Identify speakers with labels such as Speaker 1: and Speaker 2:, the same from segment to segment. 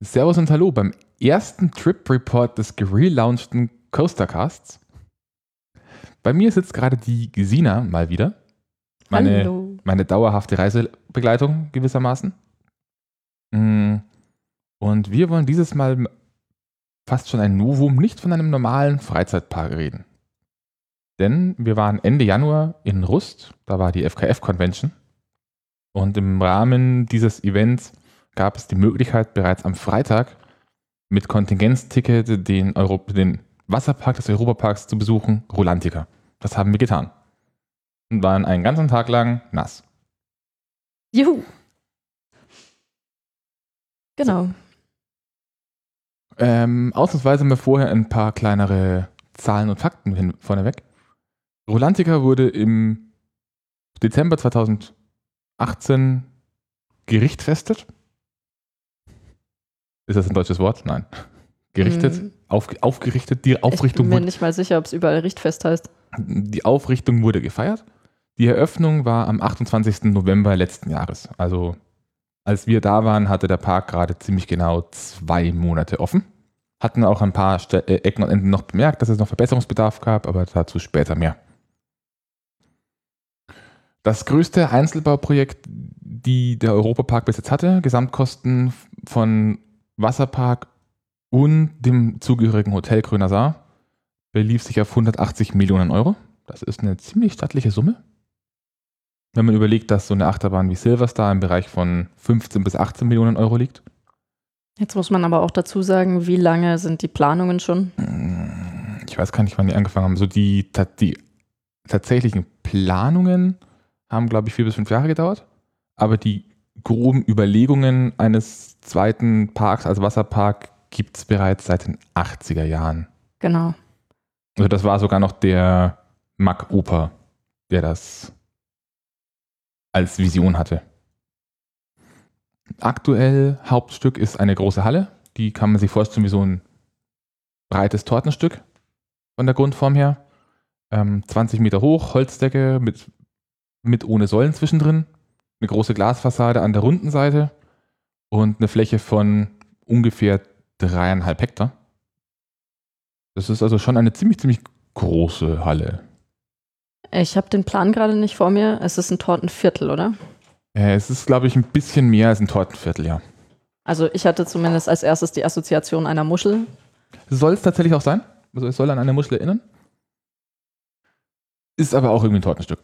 Speaker 1: Servus und Hallo beim ersten Trip Report des gelaunchten Coastercasts. Bei mir sitzt gerade die Gesina mal wieder. Meine,
Speaker 2: Hallo.
Speaker 1: meine dauerhafte Reisebegleitung gewissermaßen. Mm, Und wir wollen dieses Mal fast schon ein Novum, nicht von einem normalen Freizeitpark reden. Denn wir waren Ende Januar in Rust, da war die FKF-Convention. Und im Rahmen dieses Events gab es die Möglichkeit, bereits am Freitag mit Kontingenzticket den, Europ den Wasserpark des Europaparks zu besuchen, Rolantica. Das haben wir getan. Und waren einen ganzen Tag lang nass.
Speaker 2: Juhu. Genau.
Speaker 1: Ähm, ausnahmsweise mal vorher ein paar kleinere Zahlen und Fakten hin, vorneweg. Rolantica wurde im Dezember 2018 gerichtfestet. Ist das ein deutsches Wort? Nein. Gerichtet,
Speaker 2: Hm.
Speaker 1: auf, aufgerichtet, die
Speaker 2: Ich bin
Speaker 1: Aufrichtung
Speaker 2: mir
Speaker 1: wurde,
Speaker 2: nicht mal sicher, ob es überall Richtfest heißt.
Speaker 1: die Aufrichtung wurde gefeiert. Die Eröffnung war am 28. November letzten Jahres. Also als wir da waren, hatte der Park gerade ziemlich genau zwei Monate offen. Hatten auch ein paar äh, Ecken und Enden noch bemerkt, dass es noch Verbesserungsbedarf gab, aber dazu später mehr. Das größte Einzelbauprojekt, die der Europapark bis jetzt hatte, Gesamtkosten von Wasserpark und dem zugehörigen Hotel Grüner Saar, belief sich auf 180 Millionen Euro. Das ist eine ziemlich stattliche Summe. Wenn man überlegt, dass so eine Achterbahn wie Silverstar im Bereich von 15 bis 18 Millionen Euro liegt.
Speaker 2: Jetzt muss man aber auch dazu sagen, wie lange sind die Planungen schon?
Speaker 1: Ich weiß gar nicht, wann die angefangen haben. So die, die tatsächlichen Planungen haben, glaube ich, vier bis fünf Jahre gedauert. Aber die groben Überlegungen eines zweiten Parks als Wasserpark gibt es bereits seit den 80er Jahren.
Speaker 2: Genau.
Speaker 1: Also das war sogar noch der Mack Oper, der das als Vision hatte. Aktuell Hauptstück ist eine große Halle. Die kann man sich vorstellen wie so ein breites Tortenstück von der Grundform her. Ähm, 20 Meter hoch, Holzdecke mit, mit ohne Säulen zwischendrin. Eine große Glasfassade an der runden Seite und eine Fläche von ungefähr dreieinhalb Hektar. Das ist also schon eine ziemlich, ziemlich große Halle.
Speaker 2: Ich habe den Plan gerade nicht vor mir. Es ist ein Tortenviertel, oder?
Speaker 1: Äh, es ist, glaube ich, ein bisschen mehr als ein Tortenviertel, ja.
Speaker 2: Also ich hatte zumindest als erstes die Assoziation einer Muschel.
Speaker 1: Soll es tatsächlich auch sein? Also es soll an eine Muschel erinnern. Ist aber auch irgendwie ein Tortenstück.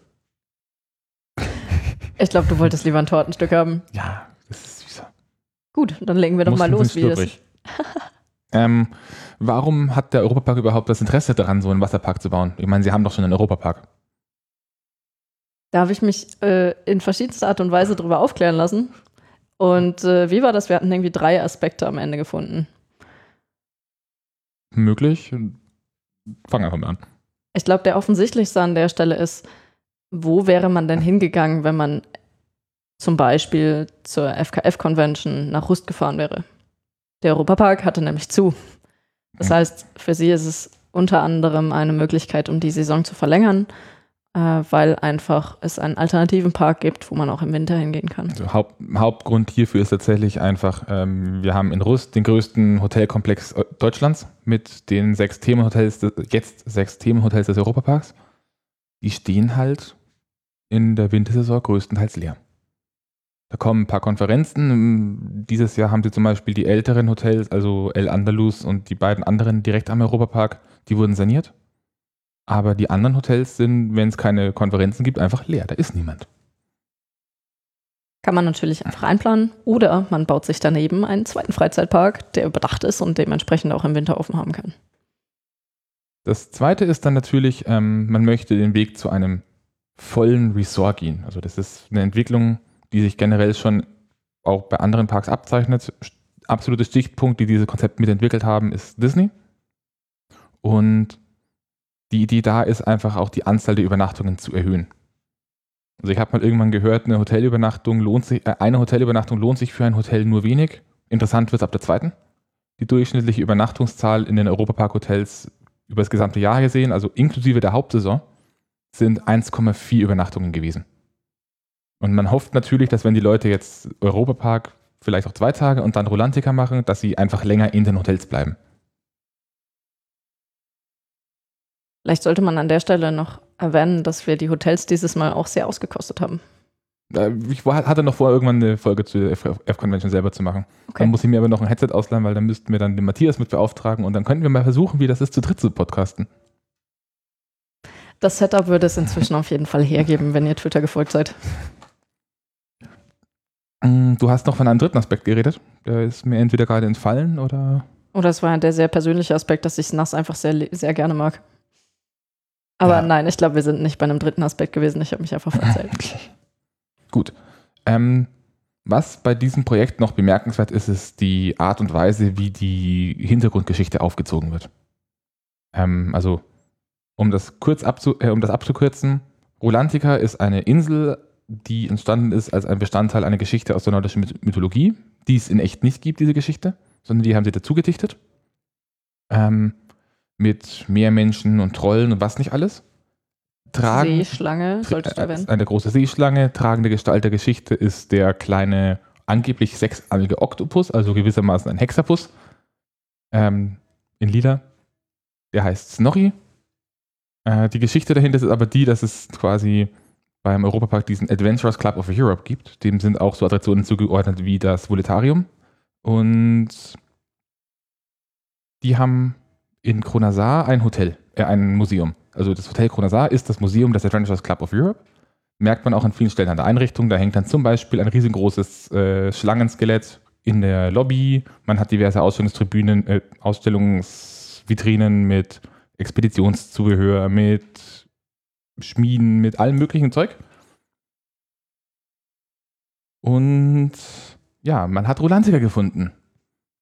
Speaker 2: Ich glaube, du wolltest lieber ein Tortenstück haben.
Speaker 1: Ja, das ist süßer.
Speaker 2: Gut, dann legen wir doch mal
Speaker 1: Muskeln
Speaker 2: los, wie es.
Speaker 1: schlüpfrig. ähm, warum hat der Europapark überhaupt das Interesse daran, so einen Wasserpark zu bauen? Ich meine, sie haben doch schon einen Europapark.
Speaker 2: Da habe ich mich äh, in verschiedenster Art und Weise drüber aufklären lassen. Und äh, wie war das? Wir hatten irgendwie drei Aspekte am Ende gefunden.
Speaker 1: Möglich. Fang einfach mal an.
Speaker 2: Ich glaube, der offensichtlichste an der Stelle ist, wo wäre man denn hingegangen, wenn man zum Beispiel zur FKF-Convention nach Rust gefahren wäre? Der Europapark hatte nämlich zu. Das heißt, für sie ist es unter anderem eine Möglichkeit, um die Saison zu verlängern, äh, weil einfach es einen alternativen Park gibt, wo man auch im Winter hingehen kann.
Speaker 1: Also Haupt, Hauptgrund hierfür ist tatsächlich einfach, ähm, wir haben in Rust den größten Hotelkomplex Eu- Deutschlands mit den sechs Themenhotels, jetzt sechs Themenhotels des Europaparks. Die stehen halt in der Wintersaison größtenteils leer. Da kommen ein paar Konferenzen. Dieses Jahr haben sie zum Beispiel die älteren Hotels, also El Andalus und die beiden anderen direkt am Europapark, die wurden saniert. Aber die anderen Hotels sind, wenn es keine Konferenzen gibt, einfach leer. Da ist niemand.
Speaker 2: Kann man natürlich einfach einplanen oder man baut sich daneben einen zweiten Freizeitpark, der überdacht ist und dementsprechend auch im Winter offen haben kann.
Speaker 1: Das zweite ist dann natürlich, ähm, man möchte den Weg zu einem vollen Resort gehen. Also das ist eine Entwicklung, die sich generell schon auch bei anderen Parks abzeichnet. Absoluter Stichpunkt, die dieses Konzept mitentwickelt haben, ist Disney. Und die Idee da ist einfach auch die Anzahl der Übernachtungen zu erhöhen. Also ich habe mal irgendwann gehört, eine Hotelübernachtung lohnt sich, äh, eine Hotelübernachtung lohnt sich für ein Hotel nur wenig. Interessant wird es ab der zweiten. Die durchschnittliche Übernachtungszahl in den Europapark-Hotels über das gesamte Jahr gesehen, also inklusive der Hauptsaison, sind 1,4 Übernachtungen gewesen. Und man hofft natürlich, dass wenn die Leute jetzt Europapark vielleicht auch zwei Tage und dann Rolantica machen, dass sie einfach länger in den Hotels bleiben.
Speaker 2: Vielleicht sollte man an der Stelle noch erwähnen, dass wir die Hotels dieses Mal auch sehr ausgekostet haben.
Speaker 1: Äh, Ich hatte noch vor, irgendwann eine Folge zu der F-Convention selber zu machen.
Speaker 2: Okay.
Speaker 1: Dann muss ich mir aber noch ein Headset ausleihen, weil dann müssten wir dann den Matthias mit beauftragen und dann könnten wir mal versuchen, wie das ist, zu dritt zu podcasten.
Speaker 2: Das Setup würde es inzwischen auf jeden Fall hergeben, wenn ihr Twitter gefolgt seid.
Speaker 1: Mm, Du hast noch von einem dritten Aspekt geredet. Der ist mir entweder gerade entfallen oder.
Speaker 2: Oder es war der sehr persönliche Aspekt, dass ich nass einfach sehr, sehr gerne mag. Aber
Speaker 1: Ja.
Speaker 2: nein, ich glaube, wir sind nicht bei einem dritten Aspekt gewesen. Ich habe mich einfach verzählt.
Speaker 1: Gut. Ähm, was bei diesem Projekt noch bemerkenswert ist, ist die Art und Weise, wie die Hintergrundgeschichte aufgezogen wird. Ähm, also, um das kurz abzu äh, um das abzukürzen, Rolantica ist eine Insel, die entstanden ist als ein Bestandteil einer Geschichte aus der nordischen Myth- Mythologie, die es in echt nicht gibt, diese Geschichte, sondern die haben sie dazu gedichtet. Ähm, mit Meermenschen und Trollen und was nicht alles. Tragen,
Speaker 2: Seeschlange, solltest du
Speaker 1: äh,
Speaker 2: erwähnen.
Speaker 1: Eine große Seeschlange. Tragende Gestalt der Geschichte ist der kleine, angeblich sechsarmige Oktopus, also gewissermaßen ein Hexapus. Ähm, in Lila. Der heißt Snorri. Äh, die Geschichte dahinter ist aber die, dass es quasi beim Europapark diesen Adventurers Club of Europe gibt. Dem sind auch so Attraktionen zugeordnet wie das Voletarium. Und die haben in Kronasar ein Hotel, äh, ein Museum. Also das Hotel Kronasar ist das Museum des Adventurers Club of Europe. Merkt man auch an vielen Stellen an der Einrichtung. Da hängt dann zum Beispiel ein riesengroßes äh, Schlangenskelett in der Lobby. Man hat diverse Ausstellungstribünen, äh, Ausstellungsvitrinen mit Expeditionszubehör, mit Schmieden, mit allem möglichen Zeug. Und ja, man hat Rolantica gefunden.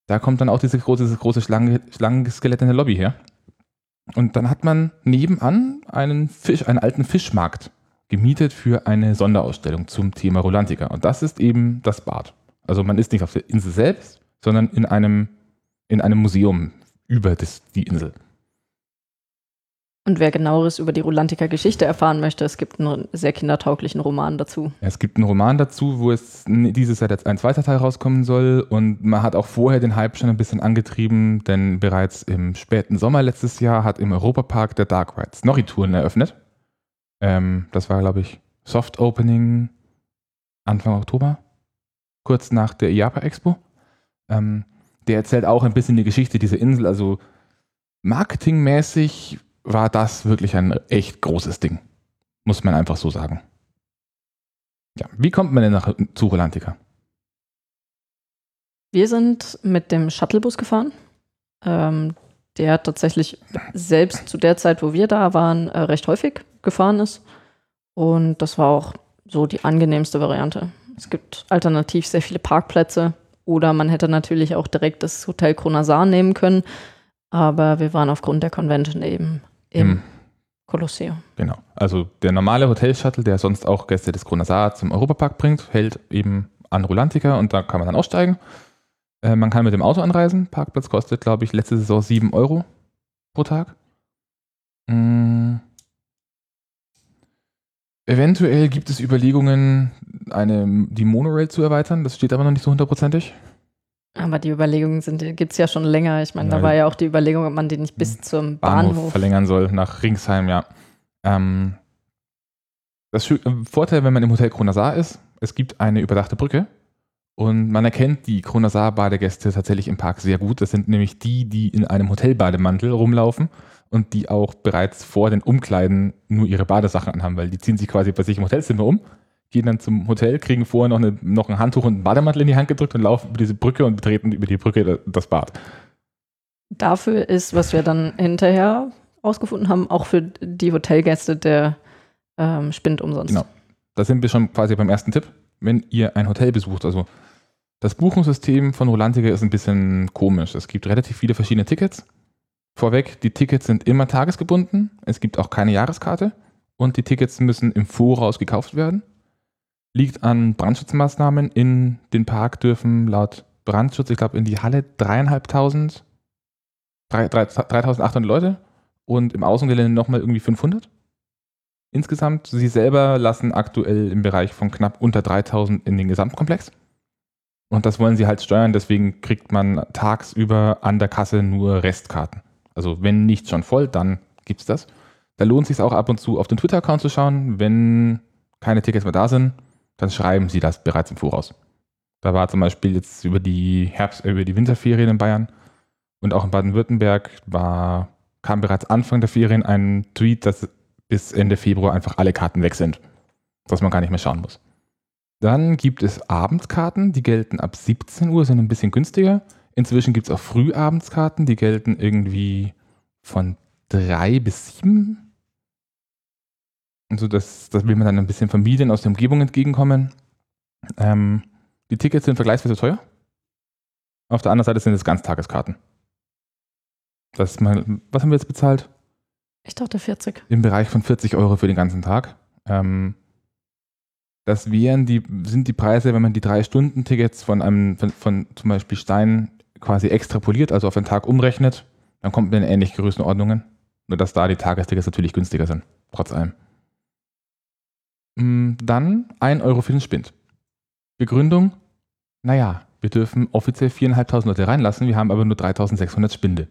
Speaker 1: Da kommt dann auch dieses große, dieses große Schlange, Schlangenskelett in der Lobby her. Und dann hat man nebenan einen Fisch, einen alten Fischmarkt gemietet für eine Sonderausstellung zum Thema Rolantica. Und das ist eben das Bad. Also man ist nicht auf der Insel selbst, sondern in einem, in einem Museum über das, die Insel.
Speaker 2: Und wer genaueres über die Rolantica-Geschichte erfahren möchte, es gibt einen sehr kindertauglichen Roman dazu.
Speaker 1: Es gibt einen Roman dazu, wo es dieses Jahr jetzt ein zweiter Teil rauskommen soll. Und man hat auch vorher den Hype schon ein bisschen angetrieben, denn bereits im späten Sommer letztes Jahr hat im Europapark der Dark Ride Snorri-Touren eröffnet. Ähm, das war, glaube ich, Soft Opening Anfang Oktober, kurz nach der IAPA Expo. Ähm, der erzählt auch ein bisschen die Geschichte dieser Insel. Also marketingmäßig war das wirklich ein echt großes Ding. Muss man einfach so sagen. Ja, wie kommt man denn nach, zu Rolantica?
Speaker 2: Wir sind mit dem Shuttlebus gefahren. Ähm, der tatsächlich selbst zu der Zeit, wo wir da waren, äh, recht häufig gefahren ist. Und das war auch so die angenehmste Variante. Es gibt alternativ sehr viele Parkplätze oder man hätte natürlich auch direkt das Hotel Kronasar nehmen können. Aber wir waren aufgrund der Convention eben im
Speaker 1: Im-
Speaker 2: Kolosseum.
Speaker 1: Genau. Also der normale Hotel-Shuttle, der sonst auch Gäste des Kronasar zum Europapark bringt, hält eben an Rolantica und da kann man dann aussteigen. Äh, man kann mit dem Auto anreisen. Parkplatz kostet, glaube ich, letzte Saison 7 Euro pro Tag. Mm. Eventuell gibt es Überlegungen, eine, die Monorail zu erweitern. Das steht aber noch nicht so hundertprozentig.
Speaker 2: Aber die Überlegungen gibt es ja schon länger. Ich meine, da war ja auch die Überlegung, ob man die nicht bis zum
Speaker 1: Bahnhof,
Speaker 2: Bahnhof.
Speaker 1: verlängern soll nach Ringsheim, ja. Ähm, das äh, Vorteil, wenn man im Hotel Kronasar ist, es gibt eine überdachte Brücke und man erkennt die Kronasar-Badegäste tatsächlich im Park sehr gut. Das sind nämlich die, die in einem Hotelbademantel rumlaufen und die auch bereits vor den Umkleiden nur ihre Badesachen anhaben, weil die ziehen sich quasi bei sich im Hotelzimmer um, gehen dann zum Hotel, kriegen vorher noch, eine, noch ein Handtuch und einen Bademantel in die Hand gedrückt und laufen über diese Brücke und betreten über die Brücke das Bad.
Speaker 2: Dafür ist, was wir dann hinterher rausgefunden haben, auch für die Hotelgäste der ähm, Spind umsonst.
Speaker 1: Genau. Da sind wir schon quasi beim ersten Tipp. Wenn ihr ein Hotel besucht, also das Buchungssystem von Rolantica ist ein bisschen komisch. Es gibt relativ viele verschiedene Tickets. Vorweg, die Tickets sind immer tagesgebunden. Es gibt auch keine Jahreskarte und die Tickets müssen im Voraus gekauft werden. Liegt an Brandschutzmaßnahmen. In den Park dürfen laut Brandschutz, ich glaube, in die Halle dreieinhalbtausend, drei- drei- 3800 Leute und im Außengelände nochmal irgendwie 500 insgesamt. Sie selber lassen aktuell im Bereich von knapp unter 3000 in den Gesamtkomplex. Und das wollen sie halt steuern, deswegen kriegt man tagsüber an der Kasse nur Restkarten. Also wenn nicht schon voll, dann gibt es das. Da lohnt es sich auch ab und zu auf den Twitter-Account zu schauen. Wenn keine Tickets mehr da sind, dann schreiben sie das bereits im Voraus. Da war zum Beispiel jetzt über die Herbst, über die Winterferien in Bayern und auch in Baden-Württemberg war, kam bereits Anfang der Ferien ein Tweet, dass bis Ende Februar einfach alle Karten weg sind. Dass man gar nicht mehr schauen muss. Dann gibt es Abendkarten, die gelten ab 17 Uhr, sind ein bisschen günstiger. Inzwischen gibt es auch Frühabendskarten, die gelten irgendwie von 3 bis 7. Also das, das will man dann ein bisschen Familien aus der Umgebung entgegenkommen. Ähm, die Tickets sind vergleichsweise teuer. Auf der anderen Seite sind es Ganztageskarten. Das mal, was haben wir jetzt bezahlt?
Speaker 2: Ich dachte 40.
Speaker 1: Im Bereich von 40 Euro für den ganzen Tag. Ähm, das wären die, sind die Preise, wenn man die drei Stunden Tickets von einem, von, von, zum Beispiel Stein quasi extrapoliert, also auf einen Tag umrechnet, dann kommt man in ähnliche Größenordnungen. Nur dass da die Tagestickets natürlich günstiger sind, trotz allem. Mm, dann 1 Euro für den Spind. Begründung, naja, wir dürfen offiziell 4.500 Leute reinlassen, wir haben aber nur 3.600 Spinde.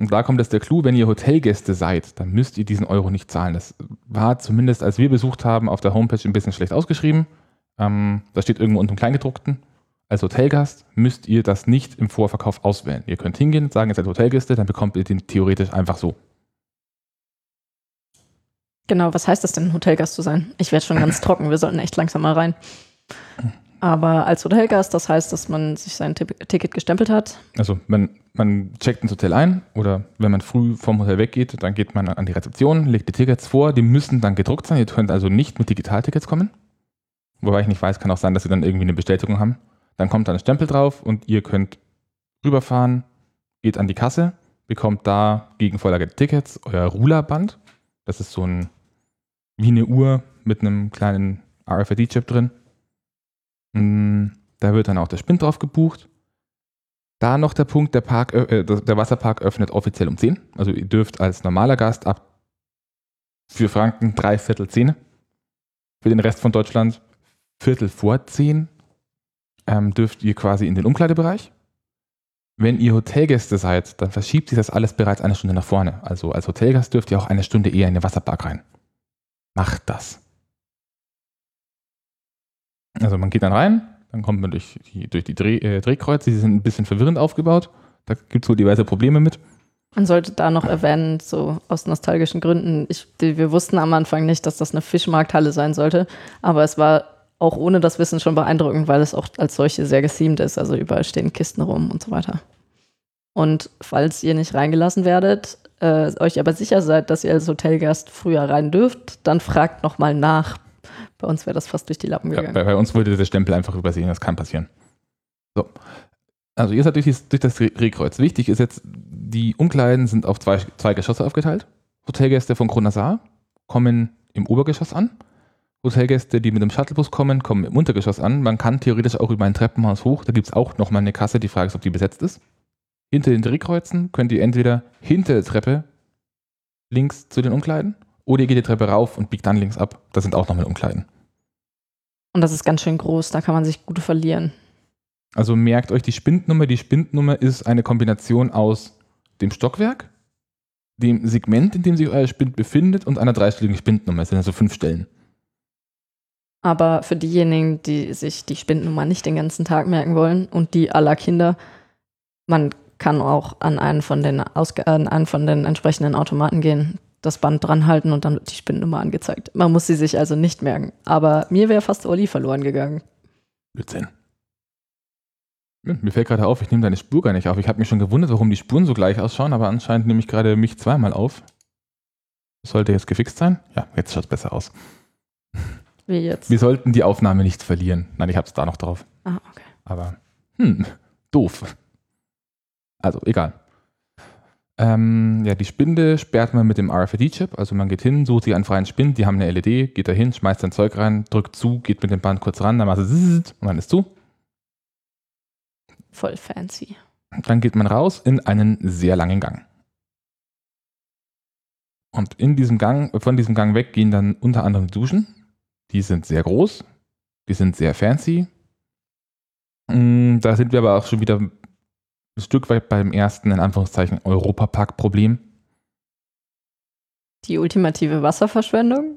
Speaker 1: Und da kommt jetzt der Clou, wenn ihr Hotelgäste seid, dann müsst ihr diesen Euro nicht zahlen. Das war zumindest, als wir besucht haben, auf der Homepage ein bisschen schlecht ausgeschrieben. Ähm, da steht irgendwo unter dem Kleingedruckten. Als Hotelgast müsst ihr das nicht im Vorverkauf auswählen. Ihr könnt hingehen sagen, ihr seid Hotelgäste, dann bekommt ihr den theoretisch einfach so.
Speaker 2: Genau, was heißt das denn, Hotelgast zu sein? Ich werde schon ganz trocken, wir sollten echt langsam mal rein. Aber als Hotelgast, das heißt, dass man sich sein Ticket gestempelt hat.
Speaker 1: Also man, man checkt ins Hotel ein oder wenn man früh vom Hotel weggeht, dann geht man an die Rezeption, legt die Tickets vor, die müssen dann gedruckt sein. Ihr könnt also nicht mit Digitaltickets kommen. Wobei ich nicht weiß, kann auch sein, dass sie dann irgendwie eine Bestätigung haben. Dann kommt da ein Stempel drauf und ihr könnt rüberfahren, geht an die Kasse, bekommt da gegen Vorlage Tickets euer Rulerband. Das ist so ein wie eine Uhr mit einem kleinen RFID-Chip drin. Mm, da wird dann auch der Spind drauf gebucht. Da noch der Punkt, der, Park, äh, der Wasserpark öffnet offiziell um 10. Also ihr dürft als normaler Gast ab für Franken drei Viertel 10. Für den Rest von Deutschland Viertel vor 10 ähm, dürft ihr quasi in den Umkleidebereich. Wenn ihr Hotelgäste seid, dann verschiebt sich das alles bereits eine Stunde nach vorne. Also als Hotelgast dürft ihr auch eine Stunde eher in den Wasserpark rein. Macht das. Also man geht dann rein, dann kommt man durch die, durch die Dreh, äh, Drehkreuze, die sind ein bisschen verwirrend aufgebaut. Da gibt es wohl diverse Probleme mit.
Speaker 2: Man sollte da noch erwähnen, so aus nostalgischen Gründen, ich, wir wussten am Anfang nicht, dass das eine Fischmarkthalle sein sollte, aber es war auch ohne das Wissen schon beeindruckend, weil es auch als solche sehr geseamt ist. Also überall stehen Kisten rum und so weiter. Und falls ihr nicht reingelassen werdet, äh, euch aber sicher seid, dass ihr als Hotelgast früher rein dürft, dann fragt nochmal nach. Bei uns wäre das fast durch die Lappen gegangen.
Speaker 1: Ja, bei, bei, uns wurde der Stempel einfach übersehen, das kann passieren. So. Also ihr seid durch, durch das Drehkreuz. Wichtig ist jetzt, die Umkleiden sind auf zwei, zwei Geschosse aufgeteilt. Hotelgäste von Kronasar kommen im Obergeschoss an. Hotelgäste, die mit dem Shuttlebus kommen, kommen im Untergeschoss an. Man kann theoretisch auch über ein Treppenhaus hoch. Da gibt es auch nochmal eine Kasse. Die Frage ist, ob die besetzt ist. Hinter den Drehkreuzen könnt ihr entweder hinter der Treppe links zu den Umkleiden oder ihr geht die Treppe rauf und biegt dann links ab. Das sind auch nochmal Umkleiden.
Speaker 2: Und das ist ganz schön groß, da kann man sich gut verlieren.
Speaker 1: Also merkt euch die Spindnummer. Die Spindnummer ist eine Kombination aus dem Stockwerk, dem Segment, in dem sich euer Spind befindet und einer dreistelligen Spindnummer. Das sind also fünf Stellen.
Speaker 2: Aber für diejenigen, die sich die Spindnummer nicht den ganzen Tag merken wollen und die aller Kinder, man kann auch an einen von den, Ausge an einen von den entsprechenden Automaten gehen, das Band dran halten und dann wird die Spindnummer angezeigt. Man muss sie sich also nicht merken. Aber mir wäre fast Oli verloren gegangen.
Speaker 1: Blödsinn. Mir fällt gerade auf, ich nehme deine Spur gar nicht auf. Ich habe mich schon gewundert, warum die Spuren so gleich ausschauen, aber anscheinend nehme ich gerade mich zweimal auf. Sollte jetzt gefixt sein? Ja, jetzt schaut es besser aus.
Speaker 2: Wie jetzt?
Speaker 1: Wir sollten die Aufnahme nicht verlieren. Nein, ich habe es da noch drauf.
Speaker 2: Ah, okay.
Speaker 1: Aber, hm, doof. Also, egal. Ähm, ja, die Spinde sperrt man mit dem RFID-Chip. Also man geht hin, sucht sich einen freien Spind, die haben eine LED, geht da hin, schmeißt sein Zeug rein, drückt zu, geht mit dem Band kurz ran, dann macht es und dann ist zu.
Speaker 2: Voll fancy.
Speaker 1: Dann geht man raus in einen sehr langen Gang. Und in diesem Gang, von diesem Gang weg gehen dann unter anderem Duschen. Die sind sehr groß, die sind sehr fancy, Mm, Da sind wir aber auch schon wieder ein Stück weit beim ersten, in Anführungszeichen, Europapark-Problem.
Speaker 2: Die ultimative Wasserverschwendung?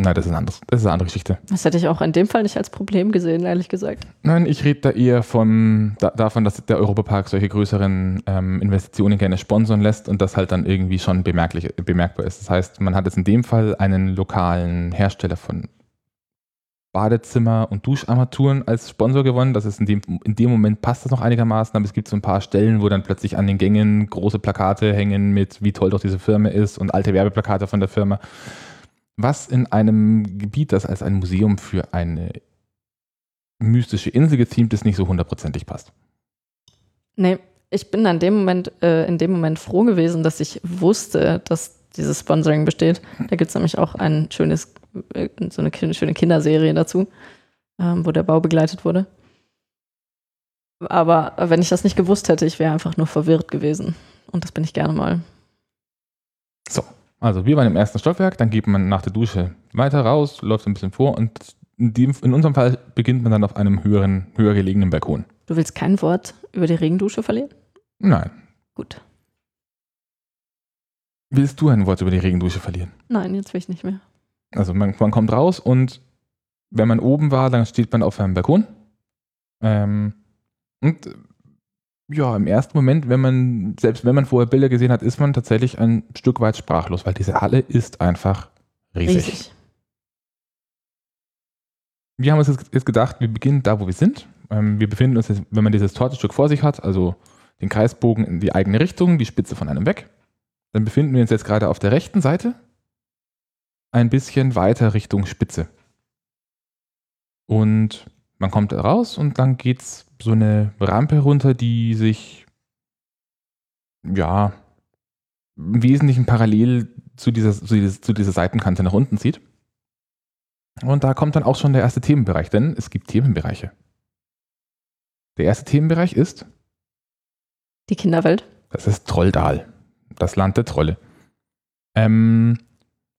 Speaker 1: Nein, das ist, ein anderes, das ist eine andere Geschichte.
Speaker 2: Das hätte ich auch in dem Fall nicht als Problem gesehen, ehrlich gesagt.
Speaker 1: Nein, ich rede da eher von, da, davon, dass der Europapark solche größeren ähm, Investitionen gerne sponsern lässt und das halt dann irgendwie schon bemerklich, bemerkbar ist. Das heißt, man hat jetzt in dem Fall einen lokalen Hersteller von Badezimmer- und Duscharmaturen als Sponsor gewonnen. Das ist in dem, in dem Moment passt das noch einigermaßen, aber es gibt so ein paar Stellen, wo dann plötzlich an den Gängen große Plakate hängen mit, wie toll doch diese Firma ist und alte Werbeplakate von der Firma. Was in einem Gebiet, das als ein Museum für eine mystische Insel gethemt ist, nicht so hundertprozentig passt.
Speaker 2: Nee, ich bin an dem Moment, äh, in dem Moment froh gewesen, dass ich wusste, dass dieses Sponsoring besteht. Da gibt es nämlich auch ein schönes, so eine schöne Kinderserie dazu, ähm, wo der Bau begleitet wurde. Aber wenn ich das nicht gewusst hätte, ich wäre einfach nur verwirrt gewesen. Und das bin ich gerne mal.
Speaker 1: Also wir waren im ersten Stockwerk, dann geht man nach der Dusche weiter raus, läuft ein bisschen vor und in unserem Fall beginnt man dann auf einem höheren, höher gelegenen Balkon.
Speaker 2: Du willst kein Wort über die Regendusche verlieren?
Speaker 1: Nein.
Speaker 2: Gut.
Speaker 1: Willst du ein Wort über die Regendusche verlieren?
Speaker 2: Nein, jetzt will ich nicht mehr.
Speaker 1: Also man, man kommt raus und wenn man oben war, dann steht man auf einem Balkon. Ähm, und ja, im ersten Moment, wenn man, selbst wenn man vorher Bilder gesehen hat, ist man tatsächlich ein Stück weit sprachlos, weil diese Halle ist einfach riesig.
Speaker 2: Riesig.
Speaker 1: Wir haben uns jetzt jetzt gedacht, wir beginnen da, wo wir sind. Ähm, wir befinden uns jetzt, wenn man dieses Tortenstück vor sich hat, also den Kreisbogen in die eigene Richtung, die Spitze von einem weg, dann befinden wir uns jetzt gerade auf der rechten Seite, ein bisschen weiter Richtung Spitze. Und man kommt raus und dann geht's so eine Rampe runter, die sich ja im Wesentlichen parallel zu dieser, zu dieser, zu dieser Seitenkante nach unten zieht. Und da kommt dann auch schon der erste Themenbereich, denn es gibt Themenbereiche. Der erste Themenbereich ist,
Speaker 2: Die Kinderwelt.
Speaker 1: das ist Trolldal, das Land der Trolle. Ähm,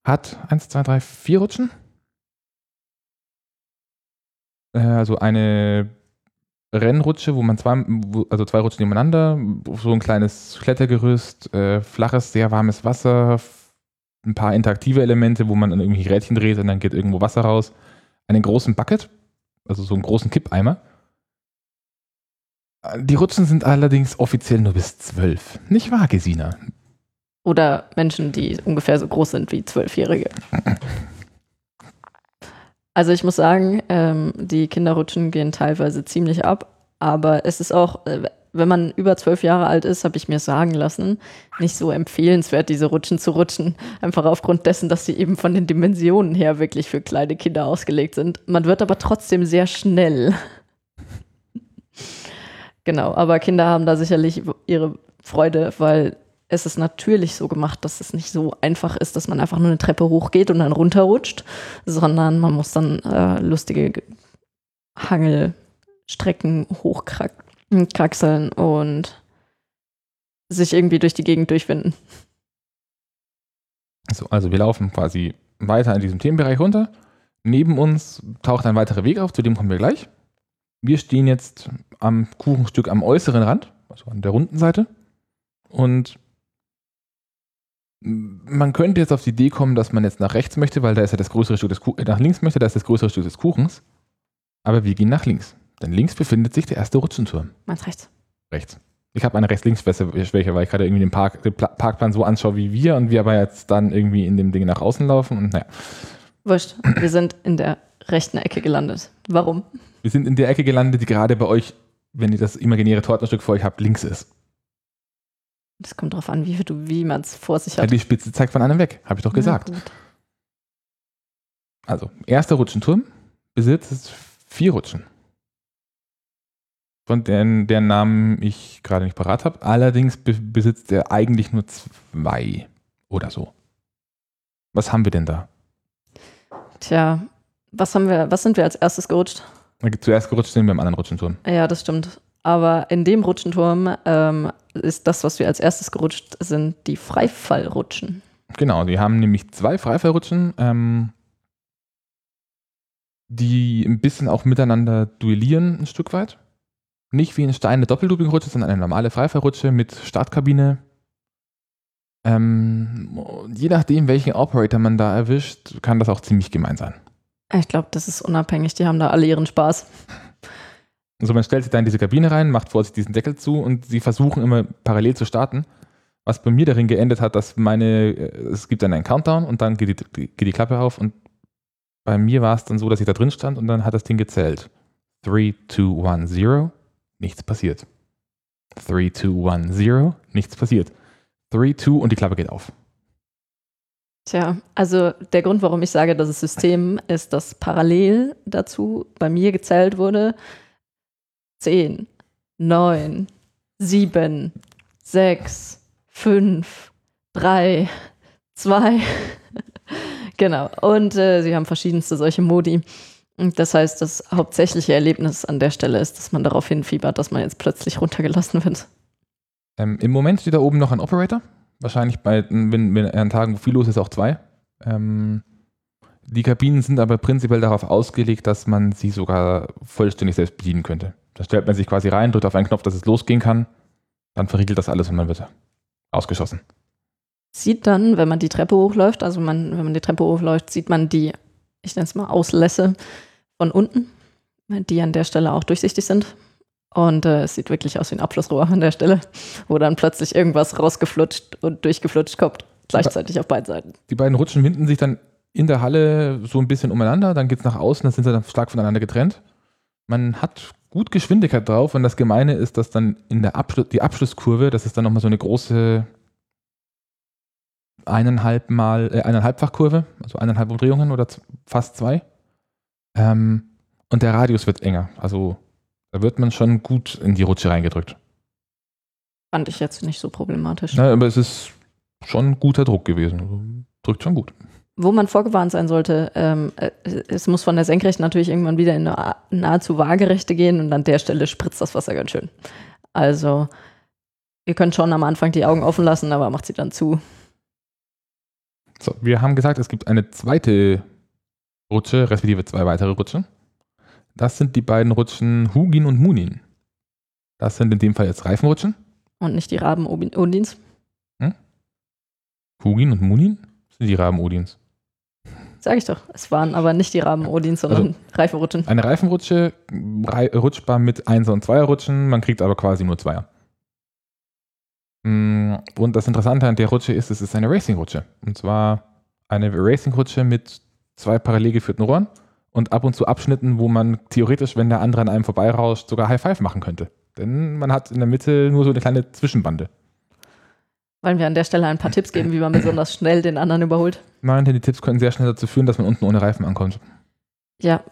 Speaker 1: hat eins, zwei, drei, vier Rutschen. Äh, also eine Rennrutsche, wo man zwei, also zwei Rutschen nebeneinander, so ein kleines Klettergerüst, äh, flaches, sehr warmes Wasser, ein paar interaktive Elemente, wo man dann irgendwie Rädchen dreht und dann geht irgendwo Wasser raus. Einen großen Bucket, also so einen großen Kippeimer. Äh, Die Rutschen sind allerdings offiziell nur bis zwölf. Nicht wahr, Gesina?
Speaker 2: Oder Menschen, die ungefähr so groß sind wie Zwölfjährige. Also ich muss sagen, ähm, die Kinderrutschen gehen teilweise ziemlich ab, aber es ist auch, äh, wenn man über zwölf Jahre alt ist, habe ich mir sagen lassen, nicht so empfehlenswert, diese Rutschen zu rutschen. Einfach aufgrund dessen, dass sie eben von den Dimensionen her wirklich für kleine Kinder ausgelegt sind. Man wird aber trotzdem sehr schnell. genau, aber Kinder haben da sicherlich ihre Freude, weil es ist natürlich so gemacht, dass es nicht so einfach ist, dass man einfach nur eine Treppe hochgeht und dann runterrutscht, sondern man muss dann äh, lustige Ge- Hangelstrecken hochkraxeln und sich irgendwie durch die Gegend durchwinden.
Speaker 1: So, also wir laufen quasi weiter in diesem Themenbereich runter. Neben uns taucht ein weiterer Weg auf, zu dem kommen wir gleich. Wir stehen jetzt am Kuchenstück am äußeren Rand, also an der runden Seite. Und man könnte jetzt auf die Idee kommen, dass man jetzt nach rechts möchte, weil da ist ja das größere Stück des Kuchens, nach links möchte, da ist das größere Stück des Kuchens. Aber wir gehen nach links. Denn links befindet sich der erste Rutschenturm.
Speaker 2: Meins rechts.
Speaker 1: Rechts. Ich habe eine Rechts-Links-Schwäche, weil ich gerade irgendwie den, Park, den Pla- Parkplan so anschaue wie wir und wir aber jetzt dann irgendwie in dem Ding nach außen laufen und naja.
Speaker 2: Wurscht, wir sind in der rechten Ecke gelandet. Warum?
Speaker 1: Wir sind in der Ecke gelandet, die gerade bei euch, wenn ihr das imaginäre Tortenstück vor euch habt, links ist.
Speaker 2: Das kommt drauf an, wie, du- wie man es vor sich
Speaker 1: Ja,
Speaker 2: hat.
Speaker 1: die Spitze zeigt von einem weg, habe ich doch gesagt. Also, erster Rutschenturm besitzt vier Rutschen. Von deren, deren Namen ich gerade nicht parat habe. Allerdings be besitzt er eigentlich nur zwei oder so. Was haben wir denn da?
Speaker 2: Tja, was haben wir, was sind wir als erstes gerutscht?
Speaker 1: Zuerst gerutscht sind wir im anderen Rutschenturm.
Speaker 2: Ja, das stimmt. Aber in dem Rutschenturm ähm, ist das, was wir als erstes gerutscht sind, die Freifallrutschen.
Speaker 1: Genau, die haben nämlich zwei Freifallrutschen, ähm, die ein bisschen auch miteinander duellieren, ein Stück weit. Nicht wie ein Stein eine Doppellooping-Rutsche, sondern eine normale Freifallrutsche mit Startkabine. Ähm, je nachdem, welchen Operator man da erwischt, kann das auch ziemlich gemein sein.
Speaker 2: Ich glaube, das ist unabhängig. Die haben da alle ihren Spaß.
Speaker 1: Also man stellt sich da in diese Kabine rein, macht vorsichtig diesen Deckel zu und sie versuchen immer parallel zu starten. Was bei mir darin geendet hat, dass meine, äh, es gibt dann einen Countdown und dann geht die, geht die Klappe auf und bei mir war es dann so, dass ich da drin stand und dann hat das Ding gezählt. 3, 2, 1, 0, nichts passiert. 3, 2, 1, 0, nichts passiert. 3, 2 und die Klappe geht auf.
Speaker 2: Tja, also der Grund, warum ich sage, dass es System ist, dass parallel dazu bei mir gezählt wurde 10, 9, 7, 6, 5, 3, 2. genau. Und äh, sie haben verschiedenste solche Modi. Das heißt, das hauptsächliche Erlebnis an der Stelle ist, dass man darauf hinfiebert, dass man jetzt plötzlich runtergelassen wird.
Speaker 1: Ähm, Im Moment steht da oben noch ein Operator. Wahrscheinlich bei, wenn, wenn an Tagen, wo viel los ist, auch zwei. Ähm, die Kabinen sind aber prinzipiell darauf ausgelegt, dass man sie sogar vollständig selbst bedienen könnte. Da stellt man sich quasi rein, drückt auf einen Knopf, dass es losgehen kann. Dann verriegelt das alles und man wird ausgeschossen.
Speaker 2: Sieht dann, wenn man die Treppe hochläuft, also man, wenn man die Treppe hochläuft, sieht man die, ich nenne es mal Auslässe von unten, die an der Stelle auch durchsichtig sind. Und äh, es sieht wirklich aus wie ein Abflussrohr an der Stelle, wo dann plötzlich irgendwas rausgeflutscht und durchgeflutscht kommt, gleichzeitig auf beiden Seiten.
Speaker 1: Die beiden Rutschen winden sich dann in der Halle so ein bisschen umeinander, dann geht es nach außen, dann sind sie dann stark voneinander getrennt. Man hat gut Geschwindigkeit drauf und das Gemeine ist, dass dann in der Abschluss, die Abschlusskurve, das ist dann nochmal so eine große eineinhalb mal, äh, eineinhalbfach also eineinhalb Umdrehungen oder fast zwei. Ähm, und der Radius wird enger. Also da wird man schon gut in die Rutsche reingedrückt.
Speaker 2: Fand ich jetzt nicht so problematisch.
Speaker 1: Ja, aber es ist schon guter Druck gewesen. Also, drückt schon gut.
Speaker 2: Wo man vorgewarnt sein sollte, ähm, äh, es muss von der Senkrechten natürlich irgendwann wieder in eine nahezu waagerechte gehen und an der Stelle spritzt das Wasser ganz schön. Also, ihr könnt schon am Anfang die Augen offen lassen, aber macht sie dann zu.
Speaker 1: So, wir haben gesagt, es gibt eine zweite Rutsche, respektive zwei weitere Rutschen. Das sind die beiden Rutschen Hugin und Munin. Das sind in dem Fall jetzt Reifenrutschen.
Speaker 2: Und nicht die Raben Odins. Hm?
Speaker 1: Hugin und Munin sind die Raben Odins.
Speaker 2: Sag ich doch. Es waren aber nicht die Raben Odins, sondern also, Reifenrutschen.
Speaker 1: Eine Reifenrutsche, rutschbar mit Einser- und Zweierrutschen, man kriegt aber quasi nur Zweier. Mm, und das Interessante an der Rutsche ist, es ist eine Racing-Rutsche. Und zwar eine Racing-Rutsche mit zwei parallel geführten Rohren und ab und zu Abschnitten, wo man theoretisch, wenn der andere an einem vorbeirauscht, sogar High Five machen könnte. Denn man hat in der Mitte nur so eine kleine Zwischenbande.
Speaker 2: Wollen wir an der Stelle ein paar Tipps geben, wie man besonders schnell den anderen überholt?
Speaker 1: Nein, denn die Tipps können sehr schnell dazu führen, dass man unten ohne Reifen ankommt.
Speaker 2: Ja,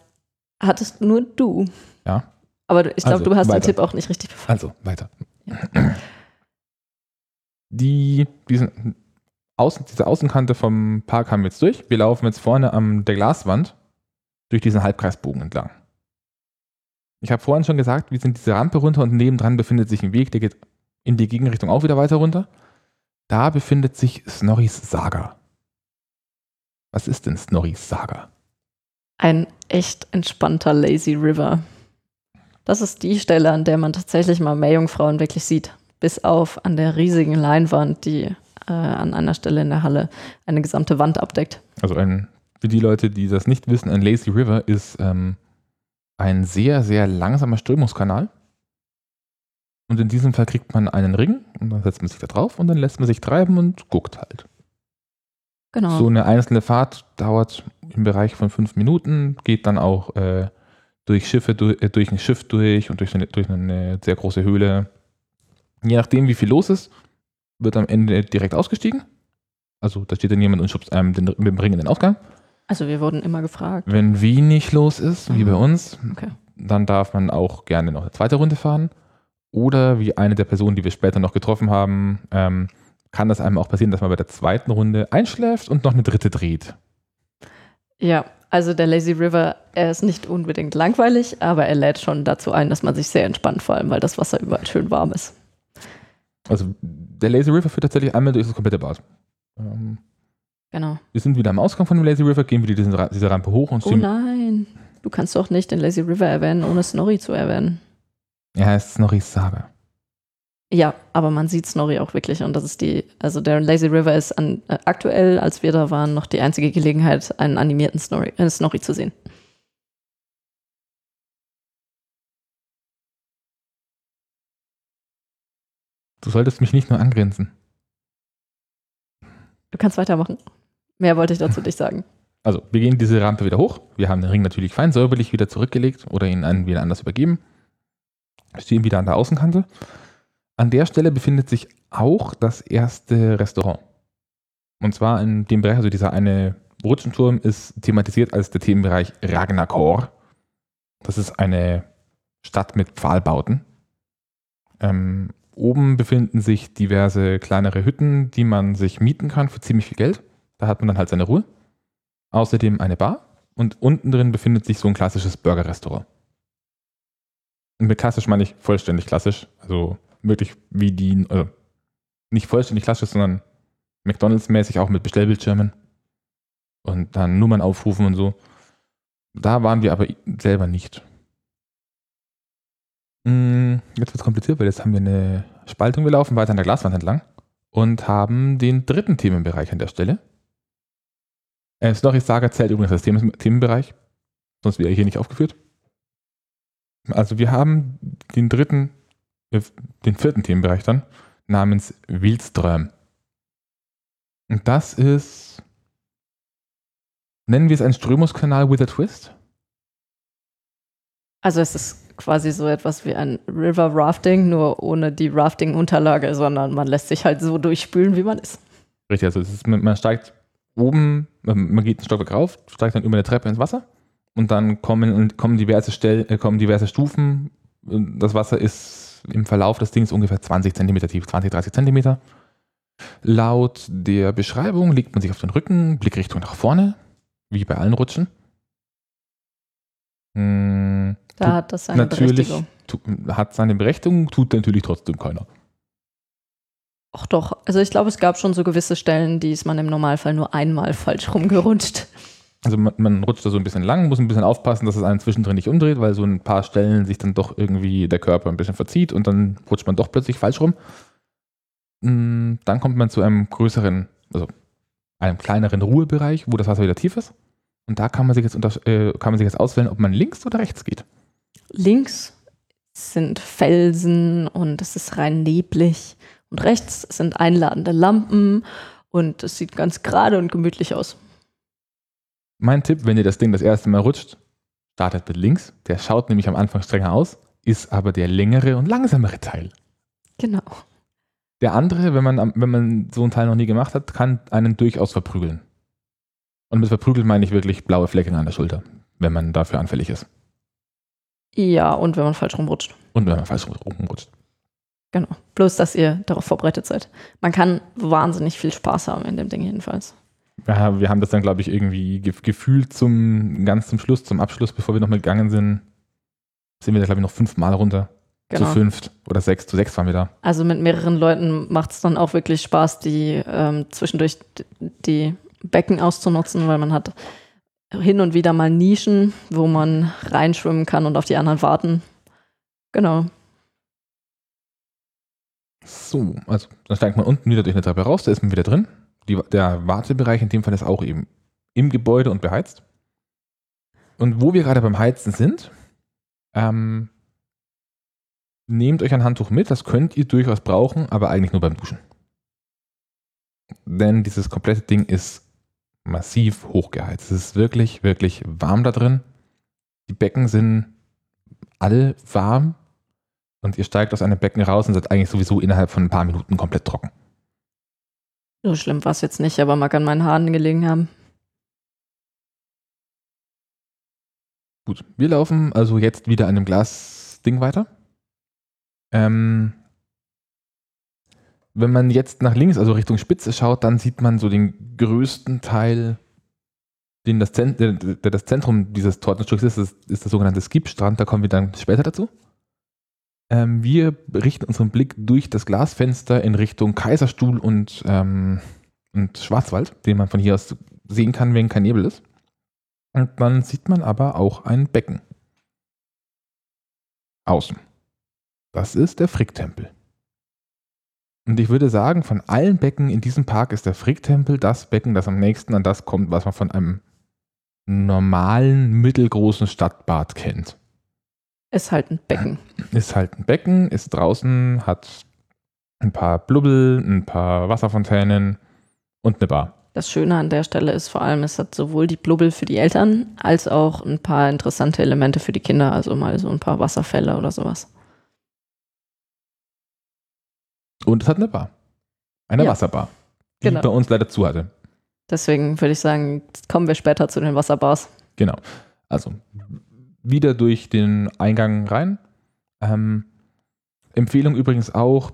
Speaker 2: hattest nur du.
Speaker 1: Ja.
Speaker 2: Aber ich glaube, also, du hast weiter. den Tipp auch nicht richtig
Speaker 1: befolgt. Also, weiter. Ja. Die, diesen, Außen, diese Außenkante vom Park haben wir jetzt durch. Wir laufen jetzt vorne an der Glaswand durch diesen Halbkreisbogen entlang. Ich habe vorhin schon gesagt, wir sind diese Rampe runter und nebendran befindet sich ein Weg, der geht in die Gegenrichtung auch wieder weiter runter. Da befindet sich Snorris Saga. Was ist denn Snorris Saga?
Speaker 2: Ein echt entspannter Lazy River. Das ist die Stelle, an der man tatsächlich mal Meerjungfrauen wirklich sieht. Bis auf an der riesigen Leinwand, die äh, an einer Stelle in der Halle eine gesamte Wand abdeckt.
Speaker 1: Also ein für die Leute, die das nicht wissen, ein Lazy River ist ähm, ein sehr, sehr langsamer Strömungskanal. Und in diesem Fall kriegt man einen Ring und dann setzt man sich da drauf und dann lässt man sich treiben und guckt halt.
Speaker 2: Genau.
Speaker 1: So eine einzelne Fahrt dauert im Bereich von fünf Minuten, geht dann auch äh, durch Schiffe, durch, äh, durch ein Schiff durch und durch eine, durch eine sehr große Höhle. Je nachdem, wie viel los ist, wird am Ende direkt ausgestiegen. Also da steht dann jemand und schubst einem den, mit dem Ring in den Ausgang.
Speaker 2: Also wir wurden immer gefragt.
Speaker 1: Wenn wenig los ist, wie mhm. bei uns, okay. dann darf man auch gerne noch eine zweite Runde fahren. Oder wie eine der Personen, die wir später noch getroffen haben, ähm, kann das einem auch passieren, dass man bei der zweiten Runde einschläft und noch eine dritte dreht.
Speaker 2: Ja, also der Lazy River, er ist nicht unbedingt langweilig, aber er lädt schon dazu ein, dass man sich sehr entspannt, vor allem weil das Wasser überall schön warm ist.
Speaker 1: Also der Lazy River führt tatsächlich einmal durch das komplette Bad. Ähm,
Speaker 2: Genau.
Speaker 1: Wir sind wieder am Ausgang von dem Lazy River, gehen wieder diese, diese Rampe hoch und
Speaker 2: Oh nein, du kannst doch nicht den Lazy River erwähnen, ohne Snorri zu erwähnen.
Speaker 1: Er heißt Snorri Saga.
Speaker 2: Ja, aber man sieht Snorri auch wirklich und das ist die, also der Lazy River ist an, äh, aktuell, als wir da waren, noch die einzige Gelegenheit, einen animierten Snorri, äh, Snorri zu sehen.
Speaker 1: Du solltest mich nicht nur angrinsen.
Speaker 2: Du kannst weitermachen. Mehr wollte ich dazu nicht sagen.
Speaker 1: Also, wir gehen diese Rampe wieder hoch. Wir haben den Ring natürlich fein säuberlich wieder zurückgelegt oder ihn wieder anders übergeben. Stehen wieder an der Außenkante. An der Stelle befindet sich auch das erste Restaurant. Und zwar in dem Bereich, also dieser eine Rutschenturm ist thematisiert als der Themenbereich Ragnakor. Das ist eine Stadt mit Pfahlbauten. Ähm, oben befinden sich diverse kleinere Hütten, die man sich mieten kann für ziemlich viel Geld. Da hat man dann halt seine Ruhe. Außerdem eine Bar und unten drin befindet sich so ein klassisches Burgerrestaurant. Mit klassisch meine ich vollständig klassisch. Also wirklich wie die, also nicht vollständig klassisch, sondern McDonalds-mäßig auch mit Bestellbildschirmen und dann Nummern aufrufen und so. Da waren wir aber selber nicht. Mm, jetzt wird es kompliziert, weil jetzt haben wir eine Spaltung. Wir laufen weiter an der Glaswand entlang und haben den dritten Themenbereich an der Stelle. Äh, Story Saga zählt übrigens als Themen Themenbereich, sonst wäre er hier nicht aufgeführt. Also wir haben den dritten, äh, den vierten Themenbereich dann namens Wildström. Und das ist, nennen wir es einen Strömungskanal with a Twist?
Speaker 2: Also es ist quasi so etwas wie ein River Rafting, nur ohne die Rafting-Unterlage, sondern man lässt sich halt so durchspülen, wie man ist.
Speaker 1: Richtig, also ist, man steigt oben, man geht einen Stockwerk rauf, steigt dann über eine Treppe ins Wasser und dann kommen, kommen, diverse, Stell, äh, kommen diverse Stufen. Das Wasser ist im Verlauf des Dings ungefähr 20 Zentimeter tief, 20, 30 Zentimeter. Laut der Beschreibung legt man sich auf den Rücken, Blickrichtung nach vorne, wie bei allen Rutschen.
Speaker 2: Hm, da hat das seine
Speaker 1: natürlich, Berechtigung. Hat seine Berechtigung, tut natürlich trotzdem keiner.
Speaker 2: Ach doch, also ich glaube, es gab schon so gewisse Stellen, die ist man im Normalfall nur einmal falsch rumgerutscht.
Speaker 1: Also man, man, rutscht da so ein bisschen lang, muss ein bisschen aufpassen, dass es einen zwischendrin nicht umdreht, weil so ein paar Stellen sich dann doch irgendwie der Körper ein bisschen verzieht und dann rutscht man doch plötzlich falsch rum. Hm, dann kommt man zu einem größeren, also einem kleineren Ruhebereich, wo das Wasser wieder tief ist. Und da kann man sich jetzt, unter, äh, kann man sich jetzt auswählen, ob man links oder rechts geht.
Speaker 2: Links sind Felsen und es ist rein neblig. Und rechts sind einladende Lampen und es sieht ganz gerade und gemütlich aus.
Speaker 1: Mein Tipp, wenn ihr das Ding das erste Mal rutscht, startet mit links. Der schaut nämlich am Anfang strenger aus, ist aber der längere und langsamere Teil.
Speaker 2: Genau.
Speaker 1: Der andere, wenn man, wenn man so einen Teil noch nie gemacht hat, kann einen durchaus verprügeln. Und mit verprügeln meine ich wirklich blaue Flecken an der Schulter, wenn man dafür anfällig ist.
Speaker 2: Ja, und wenn man falsch rumrutscht.
Speaker 1: Und wenn man falsch rumrutscht.
Speaker 2: Genau. Bloß, dass ihr darauf vorbereitet seid. Man kann wahnsinnig viel Spaß haben in dem Ding jedenfalls.
Speaker 1: Ja, wir haben das dann, glaube ich, irgendwie gefühlt zum ganz zum Schluss, zum Abschluss, bevor wir nochmal gegangen sind, sind wir da, glaube ich, noch fünfmal runter. Genau. Zu fünft oder sechs, zu sechs waren wir da.
Speaker 2: Also mit mehreren Leuten macht es dann auch wirklich Spaß, die ähm, zwischendurch die Becken auszunutzen, weil man hat hin und wieder mal Nischen, wo man reinschwimmen kann und auf die anderen warten. Genau.
Speaker 1: So, also dann steigt man unten wieder durch eine Treppe raus, da ist man wieder drin. Die, der Wartebereich in dem Fall ist auch eben im Gebäude und beheizt. Und wo wir gerade beim Heizen sind, ähm, nehmt euch ein Handtuch mit, das könnt ihr durchaus brauchen, aber eigentlich nur beim Duschen. Denn dieses komplette Ding ist massiv hochgeheizt. Es ist wirklich, wirklich warm da drin. Die Becken sind alle warm und ihr steigt aus einem Becken raus und seid eigentlich sowieso innerhalb von ein paar Minuten komplett trocken.
Speaker 2: So schlimm war es jetzt nicht, aber mag an meinen Haaren gelegen haben.
Speaker 1: Gut, wir laufen also jetzt wieder an dem Glasding weiter. Ähm, wenn man jetzt nach links, also Richtung Spitze schaut, dann sieht man so den größten Teil, den das, Zent der, das Zentrum dieses Tortenstücks ist, ist, ist der sogenannte Skipstrand. Da kommen wir dann später dazu. Ähm, wir richten unseren Blick durch das Glasfenster in Richtung Kaiserstuhl und, ähm, und Schwarzwald, den man von hier aus sehen kann, wenn kein Nebel ist. Und dann sieht man aber auch ein Becken. Außen. Das ist der Fricktempel. Und ich würde sagen, von allen Becken in diesem Park ist der Fricktempel das Becken, das am nächsten an das kommt, was man von einem normalen, mittelgroßen Stadtbad kennt.
Speaker 2: Ist halt ein Becken.
Speaker 1: Ist halt ein Becken, ist draußen, hat ein paar Blubbel, ein paar Wasserfontänen und eine Bar.
Speaker 2: Das Schöne an der Stelle ist vor allem, es hat sowohl die Blubbel für die Eltern als auch ein paar interessante Elemente für die Kinder, also mal so ein paar Wasserfälle oder sowas.
Speaker 1: Und es hat eine Bar. Eine
Speaker 2: Ja.
Speaker 1: Wasserbar. Die
Speaker 2: Genau.
Speaker 1: bei uns leider zu hatte.
Speaker 2: Deswegen würde ich sagen, kommen wir später zu den Wasserbars.
Speaker 1: Genau. Also wieder durch den Eingang rein. Ähm, Empfehlung übrigens auch,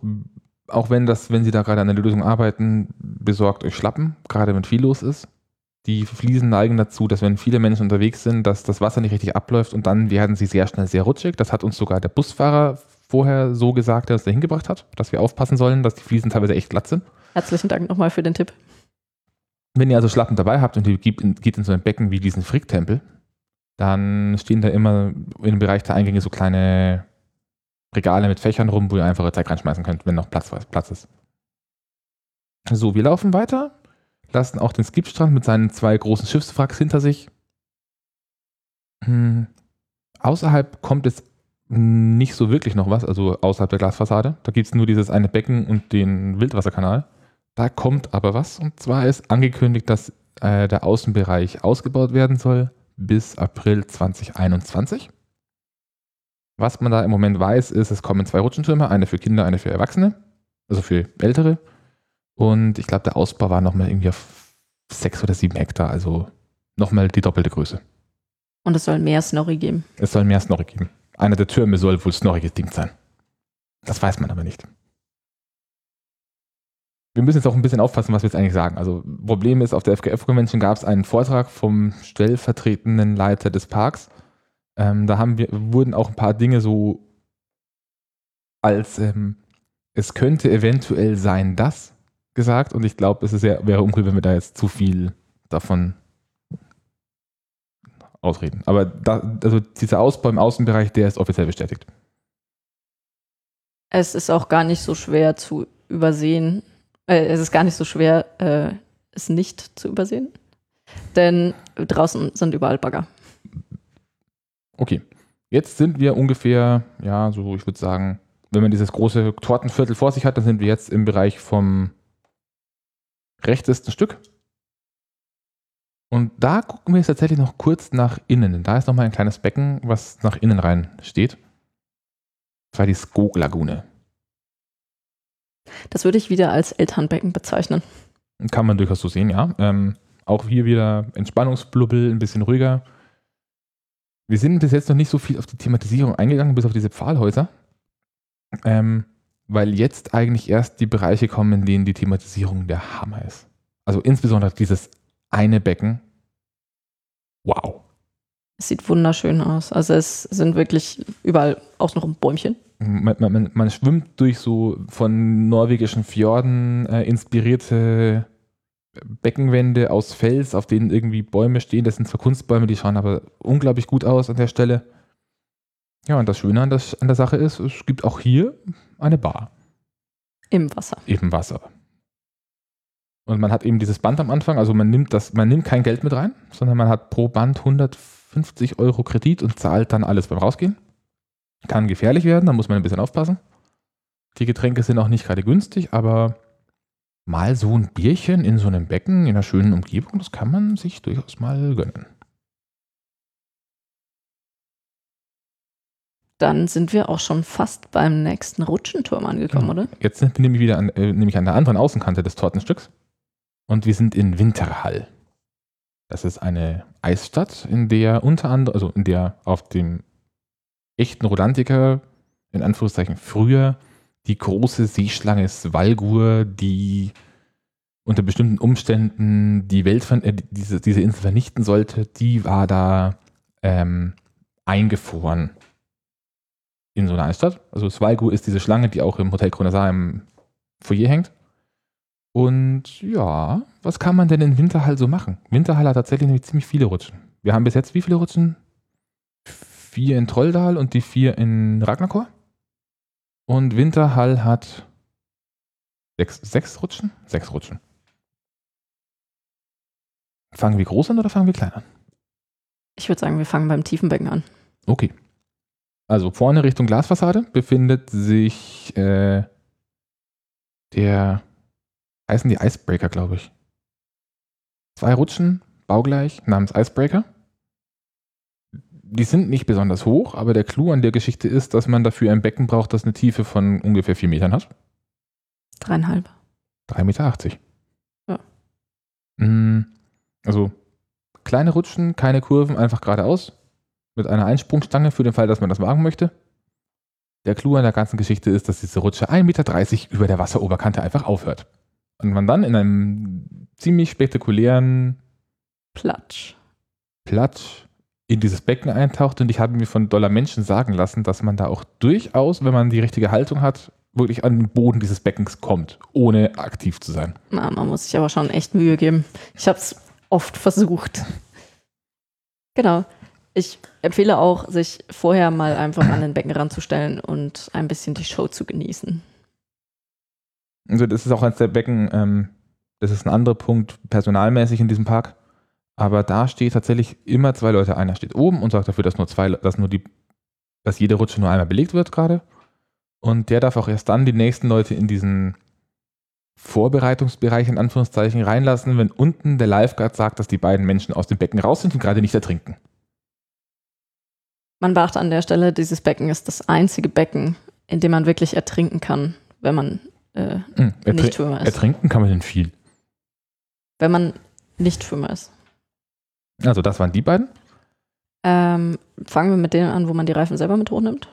Speaker 1: auch wenn das, wenn Sie da gerade an der Lösung arbeiten, besorgt euch Schlappen, gerade wenn viel los ist. Die Fliesen neigen dazu, dass wenn viele Menschen unterwegs sind, dass das Wasser nicht richtig abläuft und dann werden sie sehr schnell sehr rutschig. Das hat uns sogar der Busfahrer vorher so gesagt, der uns da hingebracht hat, dass wir aufpassen sollen, dass die Fliesen teilweise echt glatt sind.
Speaker 2: Herzlichen Dank nochmal für den Tipp.
Speaker 1: Wenn ihr also Schlappen dabei habt und ihr geht in, geht in so ein Becken wie diesen Fricktempel, dann stehen da immer im Bereich der Eingänge so kleine Regale mit Fächern rum, wo ihr einfach Zeug reinschmeißen könnt, wenn noch Platz, Platz ist. So, wir laufen weiter, lassen auch den Skipstrand mit seinen zwei großen Schiffswracks hinter sich. Hm. Außerhalb kommt es nicht so wirklich noch was, also außerhalb der Glasfassade. Da gibt es nur dieses eine Becken und den Wildwasserkanal. Da kommt aber was. Und zwar ist angekündigt, dass äh, der Außenbereich ausgebaut werden soll bis April 2021. Was man da im Moment weiß, ist, es kommen zwei Rutschentürme, eine für Kinder, eine für Erwachsene, also für Ältere. Und ich glaube, der Ausbau war nochmal irgendwie auf sechs oder sieben Hektar, also nochmal die doppelte Größe.
Speaker 2: Und es soll mehr Snorri geben.
Speaker 1: Es soll mehr Snorri geben. Einer der Türme soll wohl snorriges Ding sein. Das weiß man aber nicht. Wir müssen jetzt auch ein bisschen aufpassen, was wir jetzt eigentlich sagen. Also, Problem ist, auf der FGF-Convention gab es einen Vortrag vom stellvertretenden Leiter des Parks. Ähm, da haben wir, wurden auch ein paar Dinge so als ähm, es könnte eventuell sein, das gesagt. Und ich glaube, es ist sehr, wäre uncool, wenn wir da jetzt zu viel davon ausreden. Aber da, also dieser Ausbau im Außenbereich, der ist offiziell bestätigt.
Speaker 2: Es ist auch gar nicht so schwer zu übersehen. Äh, es ist gar nicht so schwer, äh, es nicht zu übersehen. Denn draußen sind überall Bagger.
Speaker 1: Okay. Jetzt sind wir ungefähr, ja, so ich würde sagen, wenn man dieses große Tortenviertel vor sich hat, dann sind wir jetzt im Bereich vom rechtesten Stück. Und da gucken wir jetzt tatsächlich noch kurz nach innen. Denn da ist nochmal ein kleines Becken, was nach innen rein steht. Das war die Skog-Lagune.
Speaker 2: Das würde ich wieder als Elternbecken bezeichnen.
Speaker 1: Kann man durchaus so sehen, ja. Ähm, auch hier wieder Entspannungsblubbel, ein bisschen ruhiger. Wir sind bis jetzt noch nicht so viel auf die Thematisierung eingegangen, bis auf diese Pfahlhäuser. Ähm, weil jetzt eigentlich erst die Bereiche kommen, in denen die Thematisierung der Hammer ist. Also insbesondere dieses eine Becken. Wow.
Speaker 2: Es sieht wunderschön aus. Also es sind wirklich überall außenrum Bäumchen.
Speaker 1: Man, man, man schwimmt durch so von norwegischen Fjorden äh, inspirierte Beckenwände aus Fels, auf denen irgendwie Bäume stehen. Das sind zwar Kunstbäume, die schauen aber unglaublich gut aus an der Stelle. Ja, und das Schöne an, das, an der Sache ist, es gibt auch hier eine Bar
Speaker 2: Im Wasser.
Speaker 1: im Wasser. Und man hat eben dieses Band am Anfang, also man nimmt das, man nimmt kein Geld mit rein, sondern man hat pro Band 150 Euro Kredit und zahlt dann alles beim Rausgehen. Kann gefährlich werden, da muss man ein bisschen aufpassen. Die Getränke sind auch nicht gerade günstig, aber mal so ein Bierchen in so einem Becken in einer schönen Umgebung, das kann man sich durchaus mal gönnen.
Speaker 2: Dann sind wir auch schon fast beim nächsten Rutschenturm angekommen,
Speaker 1: Genau.
Speaker 2: oder?
Speaker 1: Jetzt sind wir nämlich wieder an, äh, nämlich an der anderen Außenkante des Tortenstücks. Und wir sind in Winterhall. Das ist eine Eisstadt, in der unter anderem, also in der auf dem echten Rolantiker, in Anführungszeichen früher, die große Seeschlange Svalgur, die unter bestimmten Umständen die Welt, ver- äh, diese, diese Insel vernichten sollte, die war da ähm, eingefroren in so einer Eisstadt. Also Svalgur ist diese Schlange, die auch im Hotel Kronasar im Foyer hängt. Und ja, was kann man denn in Winterhall so machen? Winterhall hat tatsächlich nämlich ziemlich viele Rutschen. Wir haben bis jetzt wie viele Rutschen? Vier in Trolldal und die vier in Ragnarkor. Und Winterhall hat sechs, sechs Rutschen? Sechs Rutschen. Fangen wir groß an oder fangen wir klein an?
Speaker 2: Ich würde sagen, wir fangen beim tiefen Becken an.
Speaker 1: Okay. Also vorne Richtung Glasfassade befindet sich äh, der, heißen die Icebreaker, glaube ich. Zwei Rutschen, baugleich, namens Icebreaker. Die sind nicht besonders hoch, aber der Clou an der Geschichte ist, dass man dafür ein Becken braucht, das eine Tiefe von ungefähr vier Metern hat.
Speaker 2: Dreieinhalb.
Speaker 1: 3,80 Meter.
Speaker 2: Ja.
Speaker 1: Mm, Also kleine Rutschen, keine Kurven, einfach geradeaus. Mit einer Einsprungstange für den Fall, dass man das wagen möchte. Der Clou an der ganzen Geschichte ist, dass diese Rutsche 1,30 Meter über der Wasseroberkante einfach aufhört. Und man dann in einem ziemlich spektakulären
Speaker 2: Platsch.
Speaker 1: Platsch in dieses Becken eintaucht. Und ich habe mir von Dollar Menschen sagen lassen, dass man da auch durchaus, wenn man die richtige Haltung hat, wirklich an den Boden dieses Beckens kommt, ohne aktiv zu sein.
Speaker 2: Na, man muss sich aber schon echt Mühe geben. Ich habe es oft versucht. Genau. Ich empfehle auch, sich vorher mal einfach an den Becken ranzustellen und ein bisschen die Show zu genießen.
Speaker 1: Also das ist auch eines der Becken, ähm, das ist ein anderer Punkt personalmäßig in diesem Park. Aber da steht tatsächlich immer zwei Leute. Einer steht oben und sorgt dafür, dass nur zwei, dass nur die, dass jede Rutsche nur einmal belegt wird gerade. Und der darf auch erst dann die nächsten Leute in diesen Vorbereitungsbereich in Anführungszeichen reinlassen, wenn unten der Lifeguard sagt, dass die beiden Menschen aus dem Becken raus sind und gerade nicht ertrinken.
Speaker 2: Man beachte an der Stelle, dieses Becken ist das einzige Becken, in dem man wirklich ertrinken kann, wenn man, äh,
Speaker 1: Hm, ertri
Speaker 2: Nicht Schwimmer ist.
Speaker 1: Ertrinken kann man denn viel.
Speaker 2: wenn man nicht Schwimmer ist.
Speaker 1: Also das waren die beiden.
Speaker 2: Ähm, fangen wir mit denen an, wo man die Reifen selber mit hochnimmt.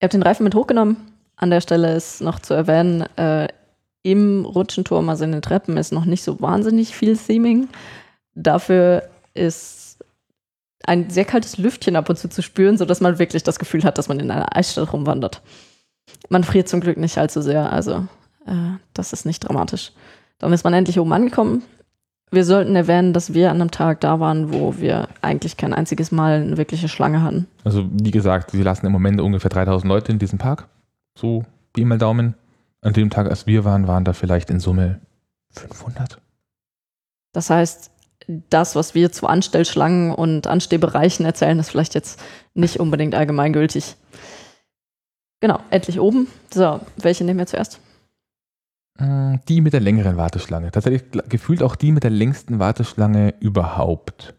Speaker 2: Ihr habt den Reifen mit hochgenommen. An der Stelle ist noch zu erwähnen, äh, im Rutschenturm, also in den Treppen, ist noch nicht so wahnsinnig viel Theming. Dafür ist ein sehr kaltes Lüftchen ab und zu zu spüren, sodass man wirklich das Gefühl hat, dass man in einer Eisstadt rumwandert. Man friert zum Glück nicht allzu sehr, also äh, das ist nicht dramatisch. Dann ist man endlich oben angekommen. Wir sollten erwähnen, dass wir an einem Tag da waren, wo wir eigentlich kein einziges Mal eine wirkliche Schlange hatten.
Speaker 1: Also wie gesagt, sie lassen im Moment ungefähr 3000 Leute in diesem Park. So, Pi mal Daumen. An dem Tag, als wir waren, waren da vielleicht in Summe 500.
Speaker 2: Das heißt, das, was wir zu Anstellschlangen und Anstehbereichen erzählen, ist vielleicht jetzt nicht unbedingt allgemeingültig. Genau, endlich oben. So, welche nehmen wir zuerst?
Speaker 1: Mm, Die mit der längeren Warteschlange. Tatsächlich gefühlt auch die mit der längsten Warteschlange überhaupt.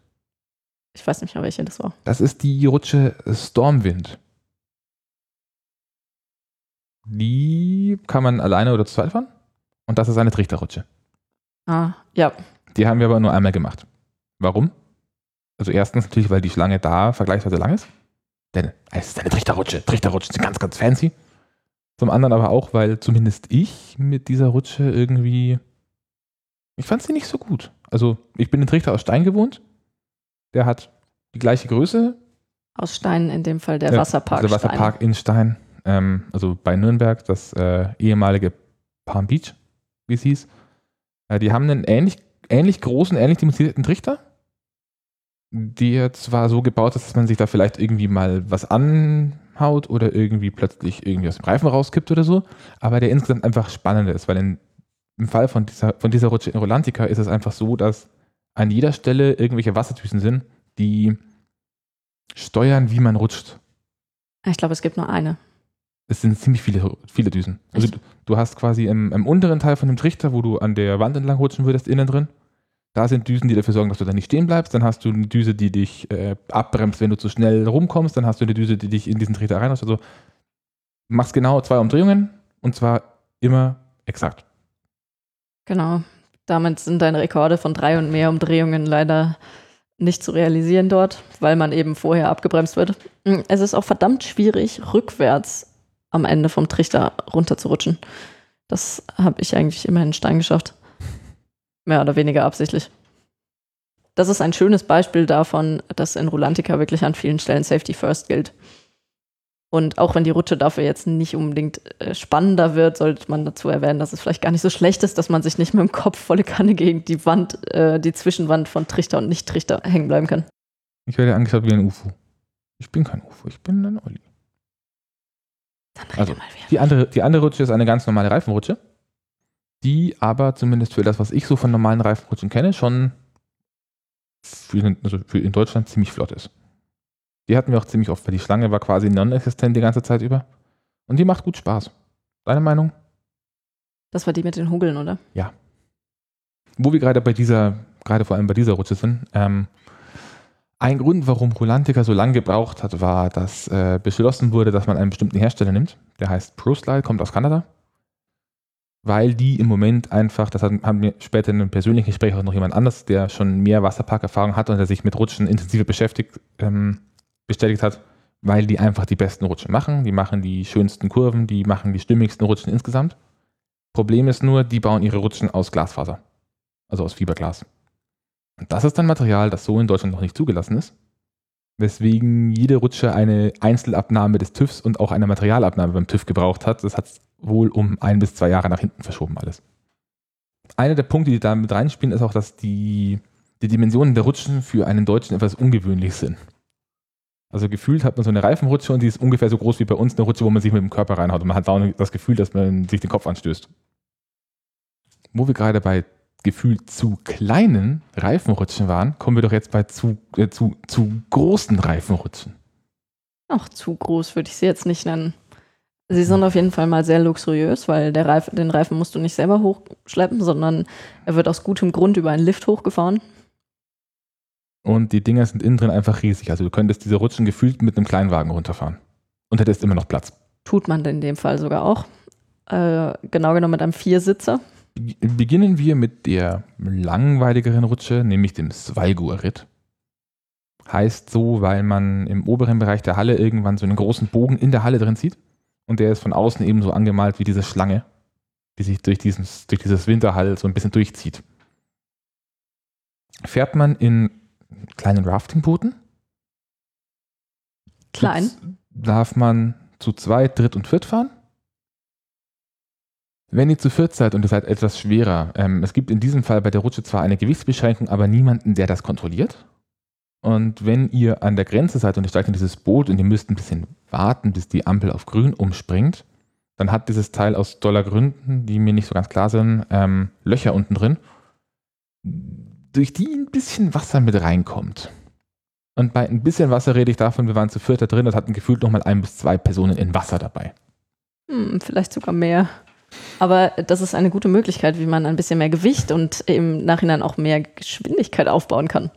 Speaker 2: Ich weiß nicht mehr, welche das war.
Speaker 1: Das ist die Rutsche Stormwind. Die kann man alleine oder zu zweit fahren. Und das ist eine Trichterrutsche.
Speaker 2: Ah, ja.
Speaker 1: Die haben wir aber nur einmal gemacht. Warum? Also erstens natürlich, weil die Schlange da vergleichsweise lang ist. Denn es ist eine Trichterrutsche. Trichterrutschen sind ganz, ganz fancy. Zum anderen aber auch, weil zumindest ich mit dieser Rutsche irgendwie. Ich fand sie nicht so gut. Also, ich bin den Trichter aus Stein gewohnt. Der hat die gleiche Größe.
Speaker 2: Aus Stein in dem Fall der
Speaker 1: Ja,
Speaker 2: Wasserpark.
Speaker 1: Der Wasserpark in Stein. Ähm, also bei Nürnberg, das äh, ehemalige Palm Beach, wie es hieß. Äh, die haben einen ähnlich, ähnlich großen, ähnlich dimensionierten Trichter. Der zwar so gebaut ist, dass man sich da vielleicht irgendwie mal was anhaut oder irgendwie plötzlich irgendwie aus dem Reifen rauskippt oder so, aber der insgesamt einfach spannender ist, weil in, im Fall von dieser, von dieser Rutsche in Rolantica ist es einfach so, dass an jeder Stelle irgendwelche Wasserdüsen sind, die steuern, wie man rutscht.
Speaker 2: Ich glaube, es gibt nur eine.
Speaker 1: Es sind ziemlich viele, viele Düsen. Also du, du hast quasi im, im unteren Teil von dem Trichter, wo du an der Wand entlang rutschen würdest, innen drin, da sind Düsen, die dafür sorgen, dass du da nicht stehen bleibst. Dann hast du eine Düse, die dich äh, abbremst, wenn du zu schnell rumkommst. Dann hast du eine Düse, die dich in diesen Trichter reinlässt. Also machst genau zwei Umdrehungen und zwar immer exakt.
Speaker 2: Genau. Damit sind deine Rekorde von drei und mehr Umdrehungen leider nicht zu realisieren dort, weil man eben vorher abgebremst wird. Mm, Es ist auch verdammt schwierig, rückwärts am Ende vom Trichter runterzurutschen. Das habe ich eigentlich immer in Stein geschafft. Mehr oder weniger absichtlich. Das ist ein schönes Beispiel davon, dass in Rulantica wirklich an vielen Stellen Safety First gilt. Und auch wenn die Rutsche dafür jetzt nicht unbedingt äh, spannender wird, sollte man dazu erwähnen, dass es vielleicht gar nicht so schlecht ist, dass man sich nicht mit dem Kopf volle Kanne gegen die Wand, äh, die Zwischenwand von Trichter und Nicht-Trichter hängen bleiben kann.
Speaker 1: Ich werde angeschaut wie ein UFO. Ich bin kein UFO, ich bin ein Olli. Also,
Speaker 2: mal wieder.
Speaker 1: Die andere, die andere Rutsche ist eine ganz normale Reifenrutsche, die aber zumindest für das, was ich so von normalen Reifenrutschen kenne, schon für, also für in Deutschland ziemlich flott ist. Die hatten wir auch ziemlich oft, weil die Schlange war quasi non-existent die ganze Zeit über. Und die macht gut Spaß. Deine Meinung?
Speaker 2: Das war die mit den Hugeln, oder?
Speaker 1: Wo wir gerade bei dieser, gerade vor allem bei dieser Rutsche sind, ähm, ein Grund, warum Rolantica so lange gebraucht hat, war, dass äh, beschlossen wurde, dass man einen bestimmten Hersteller nimmt. Der heißt ProSlide, kommt aus Kanada. Weil die im Moment einfach, das haben wir später in einem persönlichen Gespräch auch noch jemand anders, der schon mehr Wasserparkerfahrung hat und der sich mit Rutschen intensiver beschäftigt, ähm, bestätigt hat, weil die einfach die besten Rutschen machen. Die machen die schönsten Kurven, die machen die stimmigsten Rutschen insgesamt. Problem ist nur, die bauen ihre Rutschen aus Glasfaser also aus Fiberglas. Und das ist ein Material, das so in Deutschland noch nicht zugelassen ist, weswegen jede Rutsche eine Einzelabnahme des TÜVs und auch eine Materialabnahme beim TÜV gebraucht hat. Das hat wohl um ein bis zwei Jahre nach hinten verschoben alles. Einer der Punkte, die da mit reinspielen, ist auch, dass die, die Dimensionen der Rutschen für einen Deutschen etwas ungewöhnlich sind. Also gefühlt hat man so eine Reifenrutsche und die ist ungefähr so groß wie bei uns eine Rutsche, wo man sich mit dem Körper reinhaut und man hat dauernd das Gefühl, dass man sich den Kopf anstößt. Wo wir gerade bei gefühlt zu kleinen Reifenrutschen waren, kommen wir doch jetzt bei zu, äh, zu, zu großen Reifenrutschen.
Speaker 2: Auch zu groß würde ich sie jetzt nicht nennen. Sie sind auf jeden Fall mal sehr luxuriös, weil der Reif, den Reifen musst du nicht selber hochschleppen, sondern er wird aus gutem Grund über einen Lift hochgefahren.
Speaker 1: Und die Dinger sind innen drin einfach riesig. Also du könntest diese Rutschen gefühlt mit einem Kleinwagen runterfahren. Und hättest immer noch Platz.
Speaker 2: Tut man in dem Fall sogar auch. Äh, genau genommen mit einem Viersitzer.
Speaker 1: Be- Beginnen wir mit der langweiligeren Rutsche, nämlich dem Svalgur-Ritt. Heißt so, weil man im oberen Bereich der Halle irgendwann so einen großen Bogen in der Halle drin sieht. Und der ist von außen eben so angemalt wie diese Schlange, die sich durch, dieses, durch dieses Winterhall so ein bisschen durchzieht. Fährt man in kleinen Raftingbooten,
Speaker 2: Klein.
Speaker 1: darf man zu zweit, dritt und viert fahren. Wenn ihr zu viert seid und ihr seid etwas schwerer, ähm, es gibt in diesem Fall bei der Rutsche zwar eine Gewichtsbeschränkung, aber niemanden, der das kontrolliert. Und wenn ihr an der Grenze seid und ihr steigt in dieses Boot und ihr müsst ein bisschen warten, bis die Ampel auf grün umspringt, dann hat dieses Teil aus Dollargründen, die mir nicht so ganz klar sind, ähm, Löcher unten drin, durch die ein bisschen Wasser mit reinkommt. Und bei ein bisschen Wasser rede ich davon, wir waren zu viert da drin, das hatten gefühlt nochmal ein bis zwei Personen in Wasser dabei.
Speaker 2: Hm, vielleicht sogar mehr. Aber das ist eine gute Möglichkeit, wie man ein bisschen mehr Gewicht und im Nachhinein auch mehr Geschwindigkeit aufbauen kann.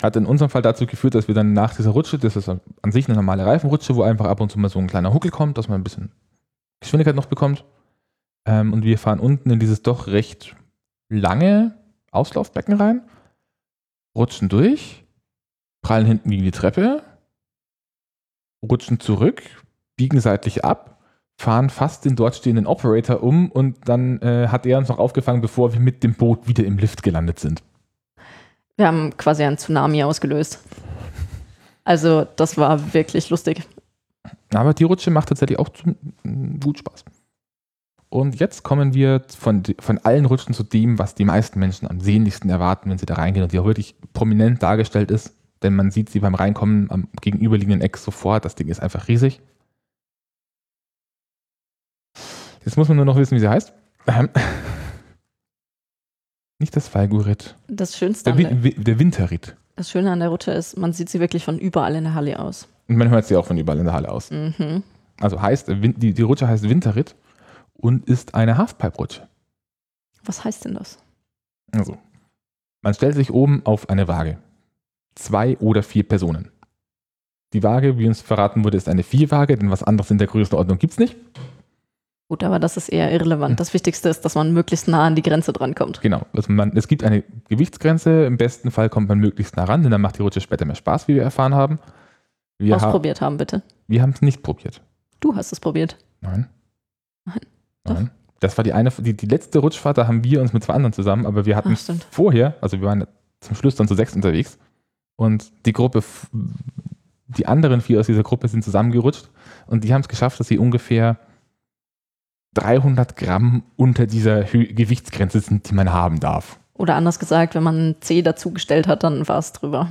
Speaker 1: Hat in unserem Fall dazu geführt, dass wir dann nach dieser Rutsche, das ist an sich eine normale Reifenrutsche, wo einfach ab und zu mal so ein kleiner Huckel kommt, dass man ein bisschen Geschwindigkeit noch bekommt. Ähm, und wir fahren unten in dieses doch recht lange Auslaufbecken rein, rutschen durch, prallen hinten gegen die Treppe, rutschen zurück, biegen seitlich ab, fahren fast den dort stehenden Operator um und dann äh, hat er uns noch aufgefangen, bevor wir mit dem Boot wieder im Lift gelandet sind.
Speaker 2: Wir haben quasi einen Tsunami ausgelöst. Also das war wirklich lustig.
Speaker 1: Aber die Rutsche macht tatsächlich auch zum, mm, gut Spaß. Und jetzt kommen wir von, von allen Rutschen zu dem, was die meisten Menschen am sehnlichsten erwarten, wenn sie da reingehen und die auch wirklich prominent dargestellt ist. Denn man sieht sie beim Reinkommen am gegenüberliegenden Eck sofort. Das Ding ist einfach riesig. Jetzt muss man nur noch wissen, wie sie heißt. Nicht das Falgurit.
Speaker 2: Das Schönste
Speaker 1: Der,
Speaker 2: an der,
Speaker 1: der Winterritt.
Speaker 2: das Schöne an der Rutsche ist, man sieht sie wirklich von überall in der Halle aus.
Speaker 1: Und man hört sie auch von überall in der Halle aus.
Speaker 2: Mhm.
Speaker 1: Also heißt, die, die Rutsche heißt Winterritt und ist eine Halfpipe-Rutsche.
Speaker 2: Was heißt denn das?
Speaker 1: Also, man stellt sich oben auf eine Waage. Zwei oder vier Personen. Die Waage, wie uns verraten wurde, ist eine Vierwaage, denn was anderes in der Größenordnung gibt es nicht.
Speaker 2: Gut, aber das ist eher irrelevant. Das Wichtigste ist, dass man möglichst nah an die Grenze drankommt.
Speaker 1: Genau. Also man, es gibt eine Gewichtsgrenze. Im besten Fall kommt man möglichst nah ran, denn dann macht die Rutsche später mehr Spaß, wie wir erfahren haben. Wir, ha
Speaker 2: Ausprobiert haben, bitte.
Speaker 1: wir haben es nicht probiert.
Speaker 2: Du hast es probiert.
Speaker 1: Nein.
Speaker 2: Nein. Doch.
Speaker 1: Nein. Das war die eine, die, die letzte Rutschfahrt, da haben wir uns mit zwei anderen zusammen, aber wir hatten
Speaker 2: Ach,
Speaker 1: vorher, also wir waren zum Schluss dann zu sechs unterwegs und die Gruppe, die anderen vier aus dieser Gruppe sind zusammengerutscht und die haben es geschafft, dass sie ungefähr 300 Gramm unter dieser Hö Gewichtsgrenze sind, die man haben darf.
Speaker 2: Oder anders gesagt, wenn man C dazugestellt hat, dann war es drüber.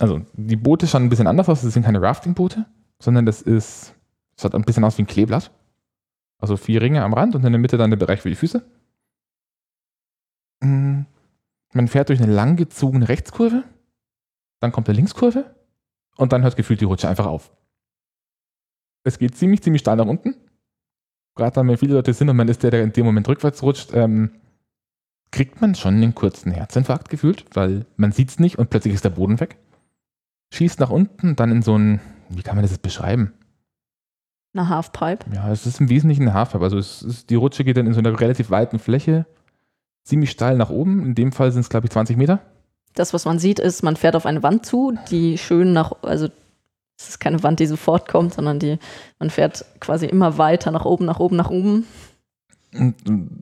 Speaker 1: Also die Boote schauen ein bisschen anders aus, das sind keine Rafting-Boote, sondern das ist Schaut ein bisschen aus wie ein Kleeblatt. Also vier Ringe am Rand und in der Mitte dann der Bereich für die Füße. Mm, Man fährt durch eine langgezogene Rechtskurve, dann kommt eine Linkskurve und dann hört gefühlt die Rutsche einfach auf. Es geht ziemlich, ziemlich steil nach unten. Gerade dann, wenn viele Leute sind und man ist der, der in dem Moment rückwärts rutscht, ähm, kriegt man schon einen kurzen Herzinfarkt gefühlt, weil man sieht es nicht und plötzlich ist der Boden weg. Schießt nach unten, dann in so ein, wie kann man das jetzt beschreiben?
Speaker 2: Eine Halfpipe.
Speaker 1: Ja, es ist im Wesentlichen eine Halfpipe. Also es ist, die Rutsche geht dann in so einer relativ weiten Fläche ziemlich steil nach oben. In dem Fall sind es, glaube ich, 20 Meter.
Speaker 2: Das, was man sieht, ist, man fährt auf eine Wand zu, die schön nach, also es ist keine Wand, die sofort kommt, sondern die, man fährt quasi immer weiter nach oben, nach oben, nach oben.
Speaker 1: Und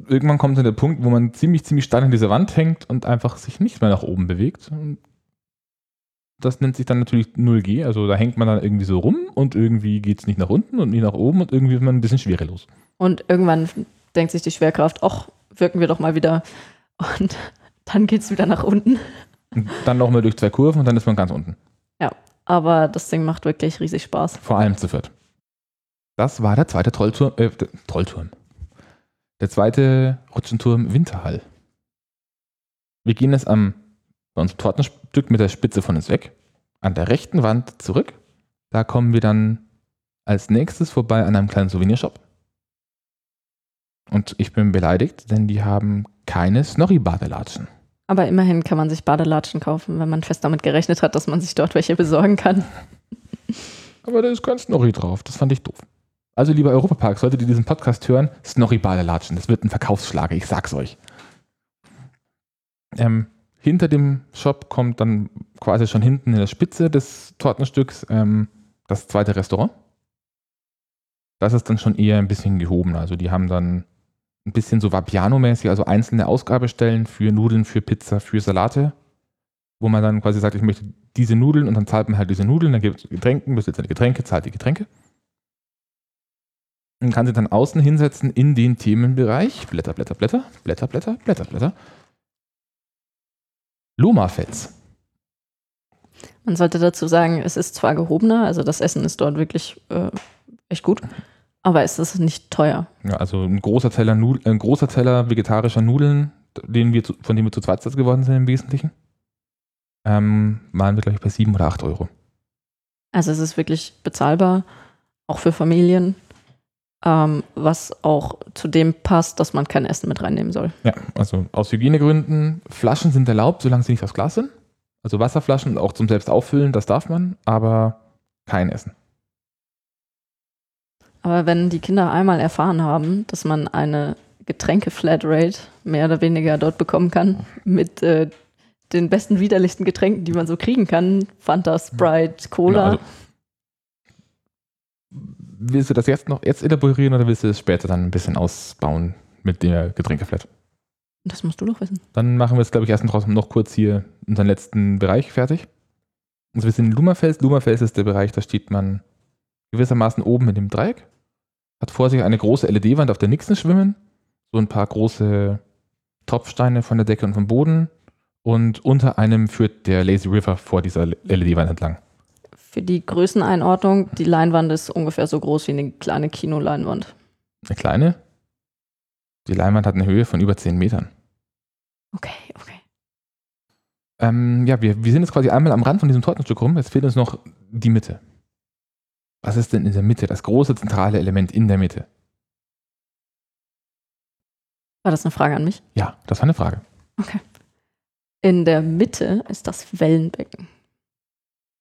Speaker 1: irgendwann kommt dann der Punkt, wo man ziemlich, ziemlich steil an dieser Wand hängt und einfach sich nicht mehr nach oben bewegt. Und das nennt sich dann natürlich 0G. Also da hängt man dann irgendwie so rum und irgendwie geht es nicht nach unten und nicht nach oben und irgendwie ist man ein bisschen schwerelos.
Speaker 2: Und irgendwann denkt sich die Schwerkraft, ach, wirken wir doch mal wieder. Und dann geht es wieder nach unten.
Speaker 1: Und dann nochmal durch zwei Kurven und dann ist man ganz unten.
Speaker 2: Aber das Ding macht wirklich riesig Spaß.
Speaker 1: Vor allem zu viert. Das war der zweite Trollturm, äh, der Trollturm. Der zweite Rutschenturm Winterhall. Wir gehen jetzt am, bei unserem Tortenstück mit der Spitze von uns weg, an der rechten Wand zurück. Da kommen wir dann als nächstes vorbei an einem kleinen Souvenirshop. Und ich bin beleidigt, denn die haben keine Snorri-Badelatschen.
Speaker 2: Aber immerhin kann man sich Badelatschen kaufen, wenn man fest damit gerechnet hat, dass man sich dort welche besorgen kann.
Speaker 1: Aber da ist kein Snorri drauf. Das fand ich doof. Also, lieber Europapark, solltet ihr diesen Podcast hören, Snorri-Badelatschen. Das wird ein Verkaufsschlager, ich sag's euch. Ähm, hinter dem Shop kommt dann quasi schon hinten in der Spitze des Tortenstücks ähm, das zweite Restaurant. Das ist dann schon eher ein bisschen gehobener. Also, die haben dann ein bisschen so Vapiano-mäßig, also einzelne Ausgabestellen für Nudeln, für Pizza, für Salate, wo man dann quasi sagt, ich möchte diese Nudeln und dann zahlt man halt diese Nudeln, dann gibt es Getränke, bestellt seine Getränke, zahlt die Getränke. Und kann sie dann außen hinsetzen in den Themenbereich Blätter, Blätter, Blätter, Blätter, Blätter, Blätter, Blätter. Lomafels.
Speaker 2: Man sollte dazu sagen, es ist zwar gehobener, also das Essen ist dort wirklich äh, echt gut, aber es ist nicht teuer.
Speaker 1: Ja, also ein großer Teller, Nudel, ein großer Teller vegetarischer Nudeln, den wir zu, von dem wir zu zweit geworden sind im Wesentlichen. Ähm, waren wir, glaube ich, bei 7 oder 8 Euro.
Speaker 2: Also es ist wirklich bezahlbar, auch für Familien, ähm, was auch zu dem passt, dass man kein Essen mit reinnehmen soll.
Speaker 1: Ja, also aus Hygienegründen, Flaschen sind erlaubt, solange sie nicht aus Glas sind. Also Wasserflaschen auch zum selbst auffüllen, das darf man, aber kein Essen.
Speaker 2: Aber wenn die Kinder einmal erfahren haben, dass man eine Getränke-Flatrate mehr oder weniger dort bekommen kann, mit äh, den besten, widerlichsten Getränken, die man so kriegen kann, Fanta, Sprite, Cola.
Speaker 1: Genau, also, willst du das jetzt noch jetzt elaborieren oder willst du es später dann ein bisschen ausbauen mit der Getränkeflat?
Speaker 2: das musst du doch wissen.
Speaker 1: Dann machen wir es, glaube ich, erst noch, noch kurz hier unseren letzten Bereich fertig. Also wir sind in Lummerfels. Lummerfels ist der Bereich, da steht man gewissermaßen oben in dem Dreieck, hat vor sich eine große LED-Wand, auf der Nixen schwimmen, so ein paar große Tropfsteine von der Decke und vom Boden und unter einem führt der Lazy River vor dieser LED-Wand entlang.
Speaker 2: Für die Größeneinordnung, die Leinwand ist ungefähr so groß wie eine kleine Kinoleinwand.
Speaker 1: Eine kleine. Die Leinwand hat eine Höhe von über 10 Metern.
Speaker 2: Okay, okay.
Speaker 1: Ähm, ja, wir, wir sind jetzt quasi einmal am Rand von diesem Tortenstück rum. Jetzt fehlt uns noch die Mitte. Was ist denn in der Mitte? Das große zentrale Element in der Mitte.
Speaker 2: War das eine Frage an mich?
Speaker 1: Ja, das war eine Frage.
Speaker 2: Okay. In der Mitte ist das Wellenbecken.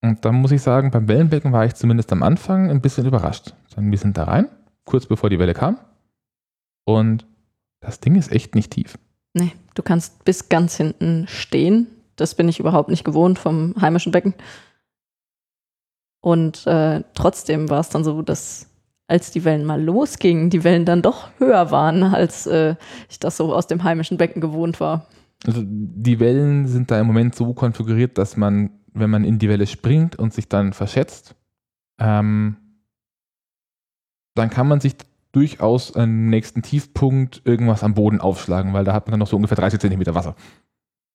Speaker 1: Und da muss ich sagen, beim Wellenbecken war ich zumindest am Anfang ein bisschen überrascht. Dann wir sind da rein, kurz bevor die Welle kam. Und das Ding ist echt nicht tief.
Speaker 2: Nee, du kannst bis ganz hinten stehen. Das bin ich überhaupt nicht gewohnt vom heimischen Becken. Und äh, trotzdem war es dann so, dass als die Wellen mal losgingen, die Wellen dann doch höher waren, als äh, ich das so aus dem heimischen Becken gewohnt war.
Speaker 1: Also die Wellen sind da im Moment so konfiguriert, dass man, wenn man in die Welle springt und sich dann verschätzt, ähm, dann kann man sich durchaus am nächsten Tiefpunkt irgendwas am Boden aufschlagen, weil da hat man dann noch so ungefähr 30 Zentimeter Wasser.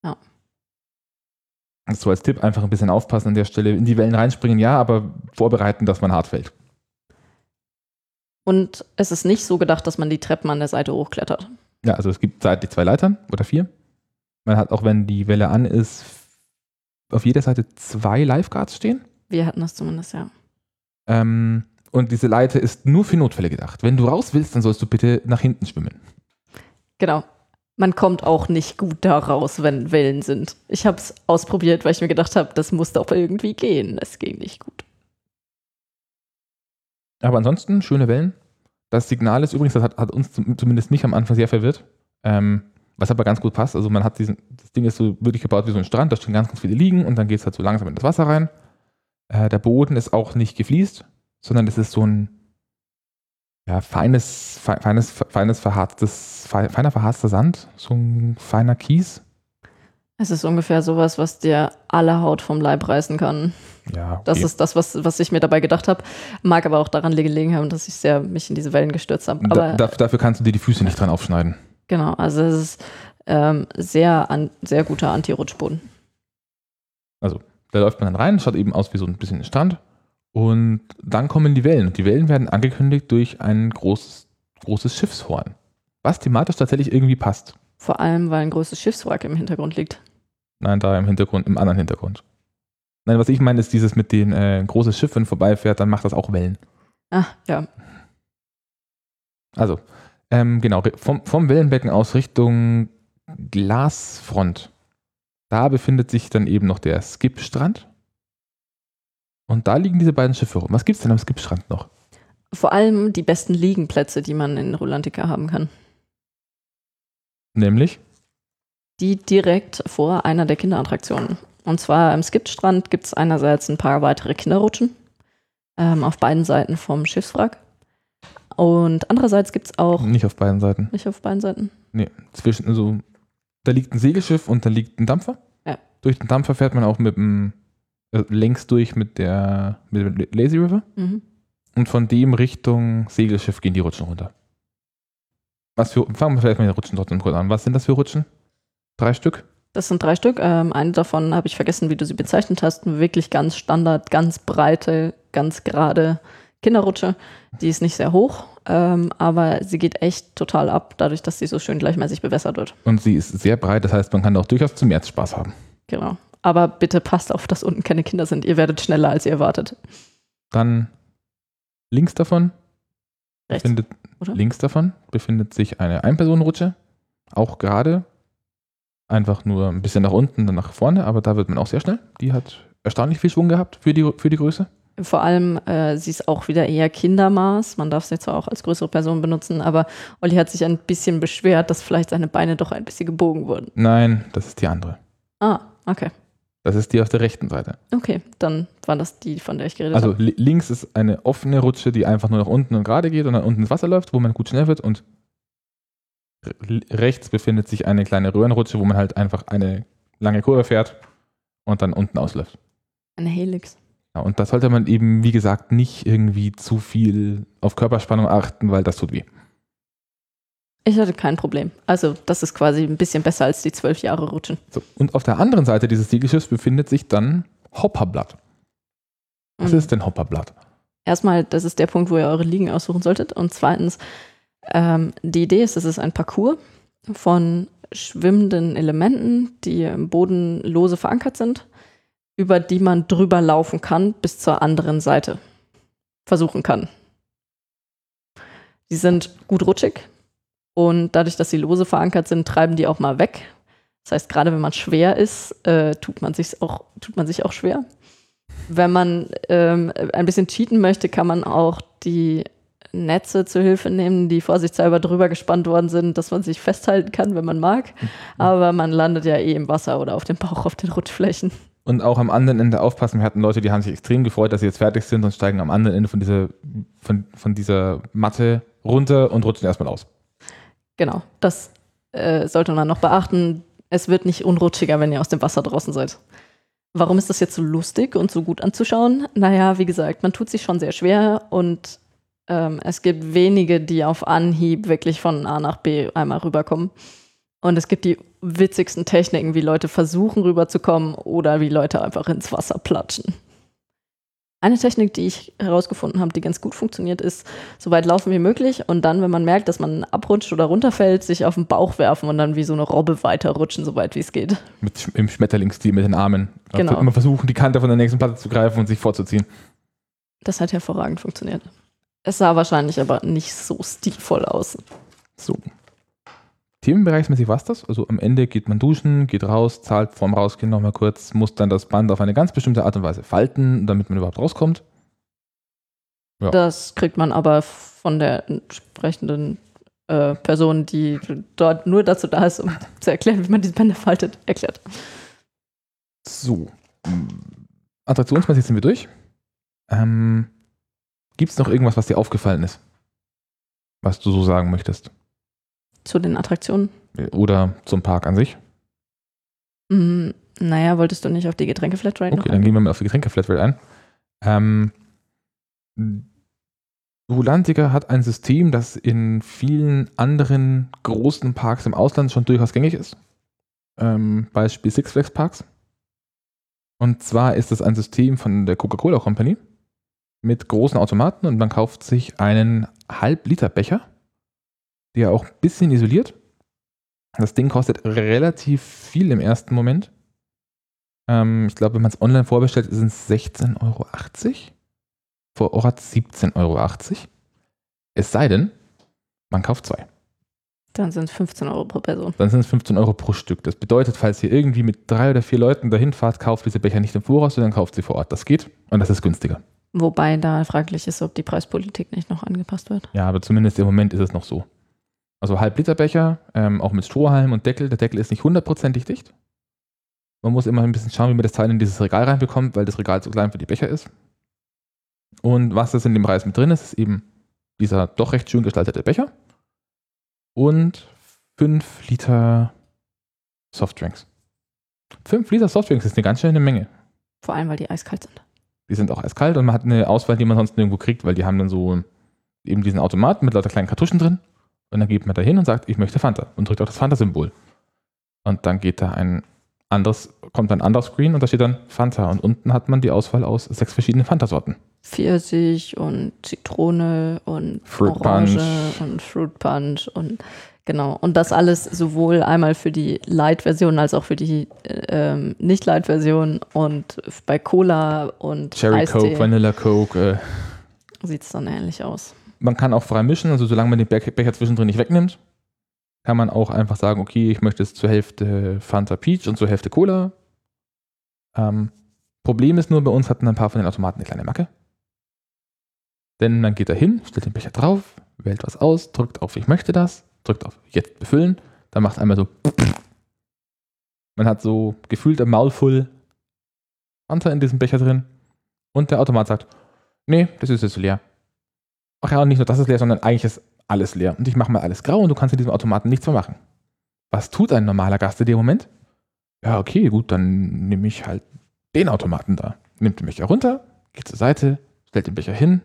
Speaker 2: Ja.
Speaker 1: So als Tipp einfach ein bisschen aufpassen an der Stelle. In die Wellen reinspringen, ja, aber vorbereiten, dass man hart fällt.
Speaker 2: Und es ist nicht so gedacht, dass man die Treppen an der Seite hochklettert.
Speaker 1: Ja, also es gibt seitlich zwei Leitern oder vier. Man hat auch, wenn die Welle an ist, auf jeder Seite zwei Lifeguards stehen.
Speaker 2: Wir hatten das zumindest, ja.
Speaker 1: Ähm, und diese Leiter ist nur für Notfälle gedacht. Wenn du raus willst, dann sollst du bitte nach hinten schwimmen.
Speaker 2: Genau. Man kommt auch nicht gut da raus, wenn Wellen sind. Ich habe es ausprobiert, weil ich mir gedacht habe, das muss doch irgendwie gehen. Es ging nicht gut.
Speaker 1: Aber ansonsten schöne Wellen. Das Signal ist übrigens, das hat, hat uns zum- zumindest mich am Anfang sehr verwirrt. Ähm, was aber ganz gut passt. Also man hat diesen, das Ding ist so wirklich gebaut wie so ein Strand, da stehen ganz, ganz viele Liegen und dann geht es halt so langsam in das Wasser rein. Äh, der Boden ist auch nicht gefliest, sondern es ist so ein ja, feines, fe- feines, feines verharztes, fe- feiner verharzter Sand, so ein feiner Kies.
Speaker 2: Es ist ungefähr sowas, was dir alle Haut vom Leib reißen kann.
Speaker 1: Ja,
Speaker 2: Das
Speaker 1: okay.
Speaker 2: ist das, was, was ich mir dabei gedacht habe. Mag aber auch daran gelegen haben, dass ich sehr mich in diese Wellen gestürzt habe.
Speaker 1: da,
Speaker 2: Aber
Speaker 1: dafür, dafür kannst du dir die Füße nicht dran aufschneiden.
Speaker 2: genau, also es ist ähm, sehr, an, sehr guter Anti-Rutschboden.
Speaker 1: Da läuft man dann rein, schaut eben aus wie so ein bisschen Strand. Und dann kommen die Wellen. Und die Wellen werden angekündigt durch ein großes, großes Schiffshorn. Was thematisch tatsächlich irgendwie passt.
Speaker 2: Vor allem, weil ein großes Schiffswrack im Hintergrund liegt.
Speaker 1: Nein, da im Hintergrund, im anderen Hintergrund. Nein, was ich meine, ist dieses mit dem äh, großes Schiff, wenn vorbeifährt, dann macht das auch Wellen.
Speaker 2: Ah, ja.
Speaker 1: Also, ähm, genau, vom, vom Wellenbecken aus Richtung Glasfront. Da befindet sich dann eben noch der Skip-Strand. Und da liegen diese beiden Schiffe rum. Was gibt es denn am Skip-Strand noch?
Speaker 2: Vor allem die besten Liegenplätze, die man in Rolantica haben kann.
Speaker 1: Nämlich?
Speaker 2: Die direkt vor einer der Kinderattraktionen. Und zwar am Skipstrand gibt es einerseits ein paar weitere Kinderrutschen ähm, auf beiden Seiten vom Schiffswrack. Und andererseits gibt es auch,
Speaker 1: Nicht auf beiden Seiten.
Speaker 2: nicht auf beiden Seiten,
Speaker 1: Nee, zwischen, also, da liegt ein Segelschiff und da liegt ein Dampfer.
Speaker 2: Ja.
Speaker 1: Durch den Dampfer fährt man auch mit dem, äh, längs durch mit der, mit Lazy River.
Speaker 2: mhm.
Speaker 1: Und von dem Richtung Segelschiff gehen die Rutschen runter. Was für, fangen wir vielleicht mal die Rutschen trotzdem kurz an. Was sind das für Rutschen? Drei Stück?
Speaker 2: Das sind drei Stück. Ähm, eine davon habe ich vergessen, wie du sie bezeichnet hast. Wirklich ganz Standard, ganz breite, ganz gerade Kinderrutsche. Die ist nicht sehr hoch, ähm, aber sie geht echt total ab, dadurch, dass sie so schön gleichmäßig bewässert wird.
Speaker 1: Und sie ist sehr breit, das heißt, man kann auch durchaus zum März Spaß haben.
Speaker 2: Genau. Aber bitte passt auf, dass unten keine Kinder sind. Ihr werdet schneller, als ihr erwartet.
Speaker 1: Dann links davon
Speaker 2: Rechts.
Speaker 1: befindet,
Speaker 2: oder?
Speaker 1: links davon befindet sich eine Einpersonenrutsche. Auch gerade. Einfach nur ein bisschen nach unten, dann nach vorne, aber da wird man auch sehr schnell. Die hat erstaunlich viel Schwung gehabt für die, für die Größe.
Speaker 2: Vor allem, äh, sie ist auch wieder eher Kindermaß. Man darf sie zwar auch als größere Person benutzen, aber Olli hat sich ein bisschen beschwert, dass vielleicht seine Beine doch ein bisschen gebogen wurden.
Speaker 1: Nein, das ist die andere.
Speaker 2: Ah, okay.
Speaker 1: Das ist die auf der rechten Seite.
Speaker 2: Okay, dann war das die, von der ich geredet
Speaker 1: Also
Speaker 2: habe.
Speaker 1: li links ist eine offene Rutsche, die einfach nur nach unten und gerade geht und dann unten ins Wasser läuft, wo man gut schnell wird. Und re- rechts befindet sich eine kleine Röhrenrutsche, wo man halt einfach eine lange Kurve fährt und dann unten ausläuft.
Speaker 2: Eine Helix.
Speaker 1: Ja, und da sollte man eben, wie gesagt, nicht irgendwie zu viel auf Körperspannung achten, weil das tut weh.
Speaker 2: Ich hatte kein Problem. Also, das ist quasi ein bisschen besser als die zwölf Jahre Rutschen.
Speaker 1: So, und auf der anderen Seite dieses Segelschiffs befindet sich dann Hopperblatt. Was
Speaker 2: Und
Speaker 1: ist denn Hopperblatt?
Speaker 2: Erstmal, das ist der Punkt, wo ihr eure Liegen aussuchen solltet. Und zweitens, ähm, die Idee ist, es ist ein Parcours von schwimmenden Elementen, die im Boden lose verankert sind, über die man drüber laufen kann bis zur anderen Seite. Versuchen kann. Die sind gut rutschig und dadurch, dass sie lose verankert sind, treiben die auch mal weg. Das heißt, gerade wenn man schwer ist, äh, tut, man sich's auch, tut man sich auch schwer. Wenn man ähm, ein bisschen cheaten möchte, kann man auch die Netze zur Hilfe nehmen, die vorsichtshalber drüber gespannt worden sind, dass man sich festhalten kann, wenn man mag. Aber man landet ja eh im Wasser oder auf dem Bauch auf den Rutschflächen.
Speaker 1: Und auch am anderen Ende aufpassen. Wir hatten Leute, die haben sich extrem gefreut, dass sie jetzt fertig sind und steigen am anderen Ende von dieser, von, von dieser Matte runter und rutschen erstmal aus.
Speaker 2: Genau, das äh, sollte man noch beachten. Es wird nicht unrutschiger, wenn ihr aus dem Wasser draußen seid. Warum ist das jetzt so lustig und so gut anzuschauen? Naja, wie gesagt, man tut sich schon sehr schwer und ähm, es gibt wenige, die auf Anhieb wirklich von A nach B einmal rüberkommen. Und es gibt die witzigsten Techniken, wie Leute versuchen rüberzukommen oder wie Leute einfach ins Wasser platschen. Eine Technik, die ich herausgefunden habe, die ganz gut funktioniert, ist, so weit laufen wie möglich und dann, wenn man merkt, dass man abrutscht oder runterfällt, sich auf den Bauch werfen und dann wie so eine Robbe weiterrutschen, so weit wie es geht.
Speaker 1: Mit, Im Schmetterlingsstil mit den Armen.
Speaker 2: Genau.
Speaker 1: Immer versuchen, die Kante von der nächsten Platte zu greifen und sich vorzuziehen.
Speaker 2: Das hat hervorragend funktioniert. Es sah wahrscheinlich aber nicht so stilvoll aus.
Speaker 1: So. Themenbereichsmäßig war es das. Also am Ende geht man duschen, geht raus, zahlt vorm Rausgehen nochmal kurz, muss dann das Band auf eine ganz bestimmte Art und Weise falten, damit man überhaupt rauskommt. Ja.
Speaker 2: Das kriegt man aber von der entsprechenden äh, Person, die dort nur dazu da ist, um zu erklären, wie man diese Bänder faltet, erklärt.
Speaker 1: So. Attraktionsmäßig sind wir durch. Ähm, Gibt es noch irgendwas, was dir aufgefallen ist? Was du so sagen möchtest?
Speaker 2: Zu den Attraktionen?
Speaker 1: Oder zum Park an sich?
Speaker 2: Mm, naja, wolltest du nicht auf die Getränke-Flatrate
Speaker 1: Okay, dann gehen wir mal auf die Getränke-Flatrate ein. Ähm, Rulantica hat ein System, das in vielen anderen großen Parks im Ausland schon durchaus gängig ist. Ähm, Beispiel Six Flags Parks. Und zwar ist es ein System von der Coca-Cola Company mit großen Automaten und man kauft sich einen Halb-Liter-Becher, der auch ein bisschen isoliert. Das Ding kostet relativ viel im ersten Moment. Ähm, ich glaube, wenn man es online vorbestellt, sind es 16,80 Euro. Vor Ort 17,80 Euro. Es sei denn, man kauft zwei.
Speaker 2: Dann sind es 15 Euro pro Person.
Speaker 1: Dann sind es 15 Euro pro Stück. Das bedeutet, falls ihr irgendwie mit drei oder vier Leuten dahin fahrt, kauft diese Becher nicht im Voraus, sondern kauft sie vor Ort. Das geht und das ist günstiger.
Speaker 2: Wobei da fraglich ist, ob die Preispolitik nicht noch angepasst wird.
Speaker 1: Ja, aber zumindest im Moment ist es noch so. Also Halb-Liter-Becher, ähm, auch mit Strohhalm und Deckel. Der Deckel ist nicht hundertprozentig dicht. Man muss immer ein bisschen schauen, wie man das Teil in dieses Regal reinbekommt, weil das Regal zu klein für die Becher ist. Und was das in dem Preis mit drin ist, ist eben dieser doch recht schön gestaltete Becher und 5 Liter Softdrinks. 5 Liter Softdrinks ist eine ganz schöne Menge.
Speaker 2: Vor allem, weil die eiskalt sind.
Speaker 1: Die sind auch eiskalt und man hat eine Auswahl, die man sonst nirgendwo kriegt, weil die haben dann so eben diesen Automaten mit lauter kleinen Kartuschen drin. Und dann geht man da hin und sagt, ich möchte Fanta und drückt auf das Fanta-Symbol. Und dann geht da ein anderes, kommt ein anderer Screen und da steht dann Fanta. Und unten hat man die Auswahl aus sechs verschiedenen Fanta-Sorten.
Speaker 2: Pfirsich und Zitrone und
Speaker 1: Fruit
Speaker 2: Orange
Speaker 1: Punch.
Speaker 2: und Fruit Punch und genau. Und das alles sowohl einmal für die Light-Version als auch für die äh, ähm, Nicht-Light-Version und bei Cola und
Speaker 1: Cherry
Speaker 2: Eistee
Speaker 1: Coke, Vanilla Coke. Äh,
Speaker 2: sieht es dann ähnlich aus.
Speaker 1: Man kann auch frei mischen, also solange man den Be- Becher zwischendrin nicht wegnimmt, kann man auch einfach sagen, okay, ich möchte es zur Hälfte Fanta Peach und zur Hälfte Cola. Ähm, Problem ist nur, bei uns hatten ein paar von den Automaten eine kleine Macke. Denn man geht da hin, stellt den Becher drauf, wählt was aus, drückt auf Ich möchte das, drückt auf Jetzt befüllen, dann macht einmal so. Man hat so gefühlt ein Maul voll Fanta in diesem Becher drin und der Automat sagt, nee, das ist jetzt leer. Ach ja, und nicht nur das ist leer, sondern eigentlich ist alles leer. Und ich mache mal alles grau und du kannst in diesem Automaten nichts mehr machen. Was tut ein normaler Gast in dem Moment? Ja, okay, gut, dann nehme ich halt den Automaten da. Nimmt den Becher runter, geht zur Seite, stellt den Becher hin,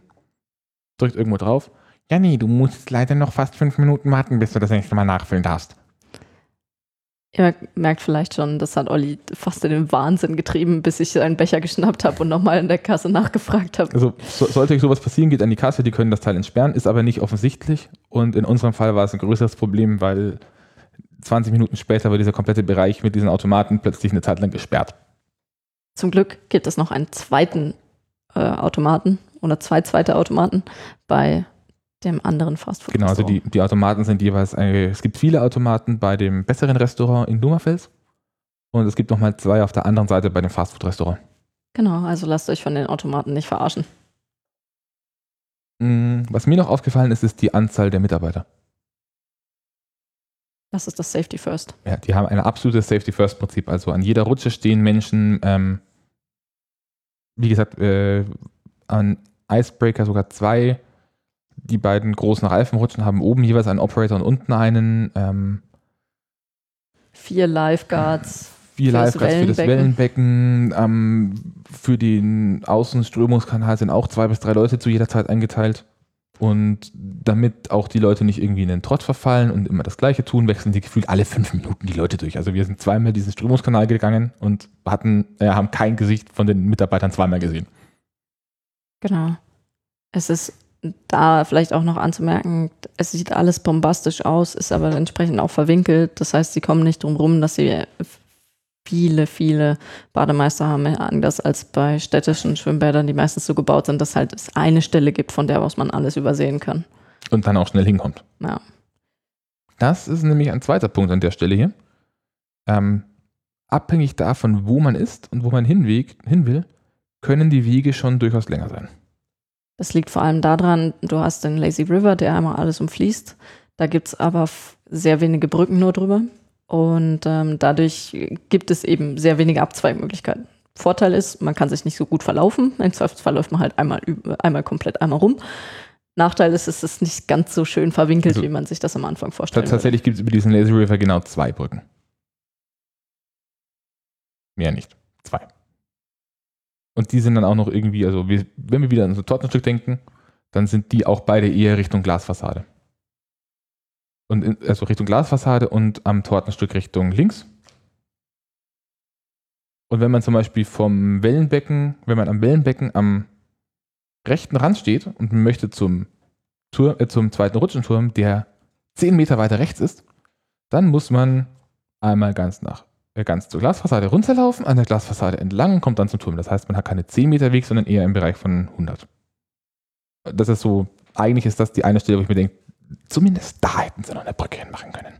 Speaker 1: drückt irgendwo drauf. Ja, nee, du musst leider noch fast fünf Minuten warten, bis du das nächste Mal nachfüllen darfst.
Speaker 2: Ihr merkt vielleicht schon, das hat Olli fast in den Wahnsinn getrieben, bis ich einen Becher geschnappt habe und nochmal in der Kasse nachgefragt habe.
Speaker 1: Also so, sollte euch sowas passieren, geht an die Kasse, die können das Teil entsperren, ist aber nicht offensichtlich. Und in unserem Fall war es ein größeres Problem, weil 20 Minuten später war dieser komplette Bereich mit diesen Automaten plötzlich eine Zeit lang gesperrt.
Speaker 2: Zum Glück gibt es noch einen zweiten äh, Automaten oder zwei zweite Automaten bei dem anderen Fastfood.
Speaker 1: Genau, also die, die Automaten sind jeweils, äh, es gibt viele Automaten bei dem besseren Restaurant in Lummerfels und es gibt nochmal zwei auf der anderen Seite bei dem Fastfood-Restaurant.
Speaker 2: Genau, also lasst euch von den Automaten nicht verarschen.
Speaker 1: Mm, Was mir noch aufgefallen ist, ist die Anzahl der Mitarbeiter.
Speaker 2: Das ist das Safety First.
Speaker 1: Ja, die haben ein absolutes Safety-First-Prinzip. Also an jeder Rutsche stehen Menschen, ähm, wie gesagt, äh, an Icebreaker sogar zwei. Die beiden großen Reifenrutschen haben oben jeweils einen Operator und unten einen. Ähm,
Speaker 2: Vier Lifeguards.
Speaker 1: vier
Speaker 2: Für das
Speaker 1: Lifeguards für das Wellenbecken. Ähm, für den Außenströmungskanal sind auch zwei bis drei Leute zu jeder Zeit eingeteilt. Und damit auch die Leute nicht irgendwie in den Trott verfallen und immer das Gleiche tun, wechseln sie gefühlt alle fünf Minuten die Leute durch. Also wir sind zweimal diesen Strömungskanal gegangen und hatten, äh, haben kein Gesicht von den Mitarbeitern zweimal gesehen.
Speaker 2: Genau. Es ist da vielleicht auch noch anzumerken, es sieht alles bombastisch aus, ist aber entsprechend auch verwinkelt. Das heißt, sie kommen nicht drum rum, dass sie viele, viele Bademeister haben, anders als bei städtischen Schwimmbädern, die meistens so gebaut sind, dass halt es eine Stelle gibt, von der aus man alles übersehen kann.
Speaker 1: Und dann auch schnell hinkommt.
Speaker 2: Ja.
Speaker 1: Das ist nämlich ein zweiter Punkt an der Stelle hier. Ähm, abhängig davon, wo man ist und wo man hinweg, hin will, können die Wege schon durchaus länger sein.
Speaker 2: Das liegt vor allem daran, du hast den Lazy River, der einmal alles umfließt. Da gibt es aber sehr wenige Brücken nur drüber. Und ähm, dadurch gibt es eben sehr wenige Abzweigmöglichkeiten. Vorteil ist, man kann sich nicht so gut verlaufen. Im Zweifelsfall läuft man halt einmal, einmal komplett einmal rum. Nachteil ist, es ist nicht ganz so schön verwinkelt, also, wie man sich das am Anfang vorstellt.
Speaker 1: Tatsächlich gibt es über diesen Lazy River genau zwei Brücken. Mehr nicht. Zwei. Und die sind dann auch noch irgendwie, also wir, wenn wir wieder an so Tortenstück denken, dann sind die auch beide eher Richtung Glasfassade. Und in, also Richtung Glasfassade und am Tortenstück Richtung links. Und wenn man zum Beispiel vom Wellenbecken, wenn man am Wellenbecken am rechten Rand steht und möchte zum, Turm, äh, zum zweiten Rutschenturm, der 10 Meter weiter rechts ist, dann muss man einmal ganz nach ganz zur Glasfassade runterlaufen, an der Glasfassade entlang und kommt dann zum Turm. Das heißt, man hat keine 10 Meter Weg, sondern eher im Bereich von 100. Das ist so, eigentlich ist das die eine Stelle, wo ich mir denke, zumindest da hätten sie noch eine Brücke hinmachen können.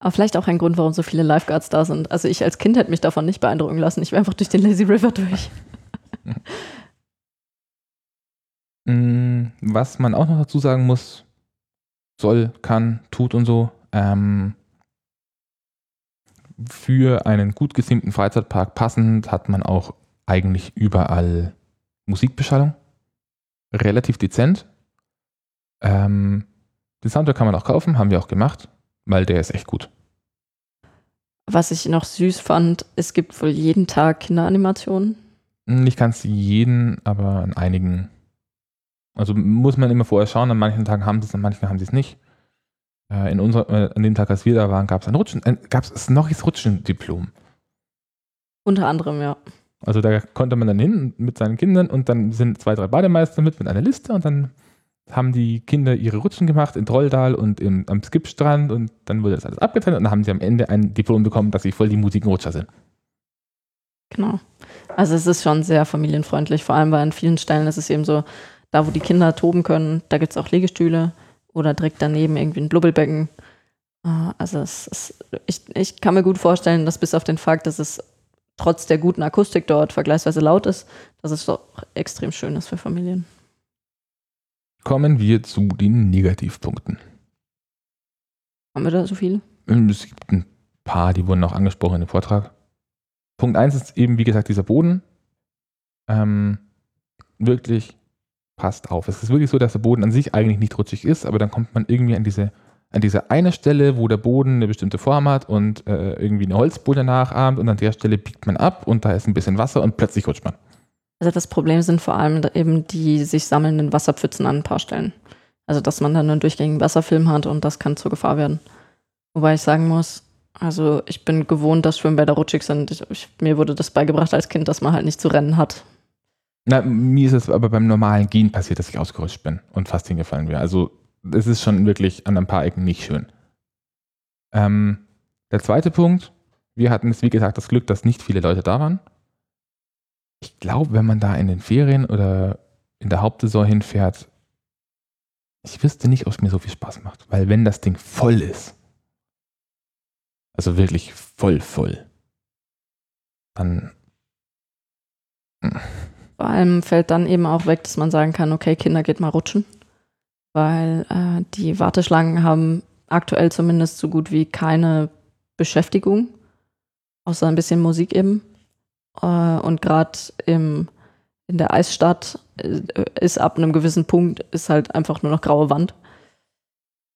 Speaker 2: Aber vielleicht auch ein Grund, warum so viele Lifeguards da sind. Also ich als Kind hätte mich davon nicht beeindrucken lassen. Ich wäre einfach durch den Lazy River durch.
Speaker 1: Mm, was man auch noch dazu sagen muss, soll, kann, tut und so, ähm, für einen gut gesimmten Freizeitpark passend hat man auch eigentlich überall Musikbeschallung. Relativ dezent. Ähm, den Soundtrack kann man auch kaufen, haben wir auch gemacht, weil der ist echt gut.
Speaker 2: Was ich noch süß fand, es gibt wohl jeden Tag Kinderanimationen.
Speaker 1: Nicht ganz jeden, aber an einigen. Also muss man immer vorher schauen, an manchen Tagen haben sie es, an manchen haben sie es nicht. Äh, in unserer, äh, an dem Tag, als wir da waren, gab es ein Rutschen, ein, gab es Snorris Rutschendiplom.
Speaker 2: Unter anderem, ja.
Speaker 1: Also da konnte man dann hin mit seinen Kindern und dann sind zwei, drei Bademeister mit mit einer Liste und dann haben die Kinder ihre Rutschen gemacht in Trolldal und im, am Skipstrand und dann wurde das alles abgetrennt und dann haben sie am Ende ein Diplom bekommen, dass sie voll die mutigen Rutscher sind.
Speaker 2: Genau. Also es ist schon sehr familienfreundlich, vor allem weil an vielen Stellen ist es eben so, da wo die Kinder toben können, da gibt es auch Liegestühle oder direkt daneben irgendwie ein Blubbelbecken. Ah, also ist, ich, ich kann mir gut vorstellen, dass bis auf den Fakt, dass es trotz der guten Akustik dort vergleichsweise laut ist, dass es doch extrem schön ist für Familien.
Speaker 1: Kommen wir zu den Negativpunkten.
Speaker 2: Haben wir da so viele?
Speaker 1: Ähm, es gibt ein paar, die wurden auch angesprochen im Vortrag. Punkt 1 ist eben, wie gesagt, dieser Boden. Ähm, wirklich passt auf. Es ist wirklich so, dass der Boden an sich eigentlich nicht rutschig ist, aber dann kommt man irgendwie an diese, an diese eine Stelle, wo der Boden eine bestimmte Form hat und äh, irgendwie eine Holzbohle nachahmt und an der Stelle biegt man ab und da ist ein bisschen Wasser und plötzlich rutscht man.
Speaker 2: Also das Problem sind vor allem eben die sich sammelnden Wasserpfützen an ein paar Stellen. Also dass man dann einen durchgängigen Wasserfilm hat und das kann zur Gefahr werden. Wobei ich sagen muss, also ich bin gewohnt, dass Schwimmbäder rutschig sind. Ich, ich, mir wurde das beigebracht als Kind, dass man halt nicht zu rennen hat.
Speaker 1: Na, mir ist es aber beim normalen Gehen passiert, dass ich ausgerutscht bin und fast hingefallen wäre. Also es ist schon wirklich an ein paar Ecken nicht schön. Ähm, der zweite Punkt, wir hatten es, wie gesagt, das Glück, dass nicht viele Leute da waren. Ich glaube, wenn man da in den Ferien oder in der Hauptsaison hinfährt, ich wüsste nicht, ob es mir so viel Spaß macht. Weil wenn das Ding voll ist, also wirklich voll, voll, dann
Speaker 2: vor allem fällt dann eben auch weg, dass man sagen kann, okay, Kinder geht mal rutschen, weil äh, die Warteschlangen haben aktuell zumindest so gut wie keine Beschäftigung, außer ein bisschen Musik eben. Äh, und gerade in der Eisstadt äh, ist ab einem gewissen Punkt ist halt einfach nur noch graue Wand.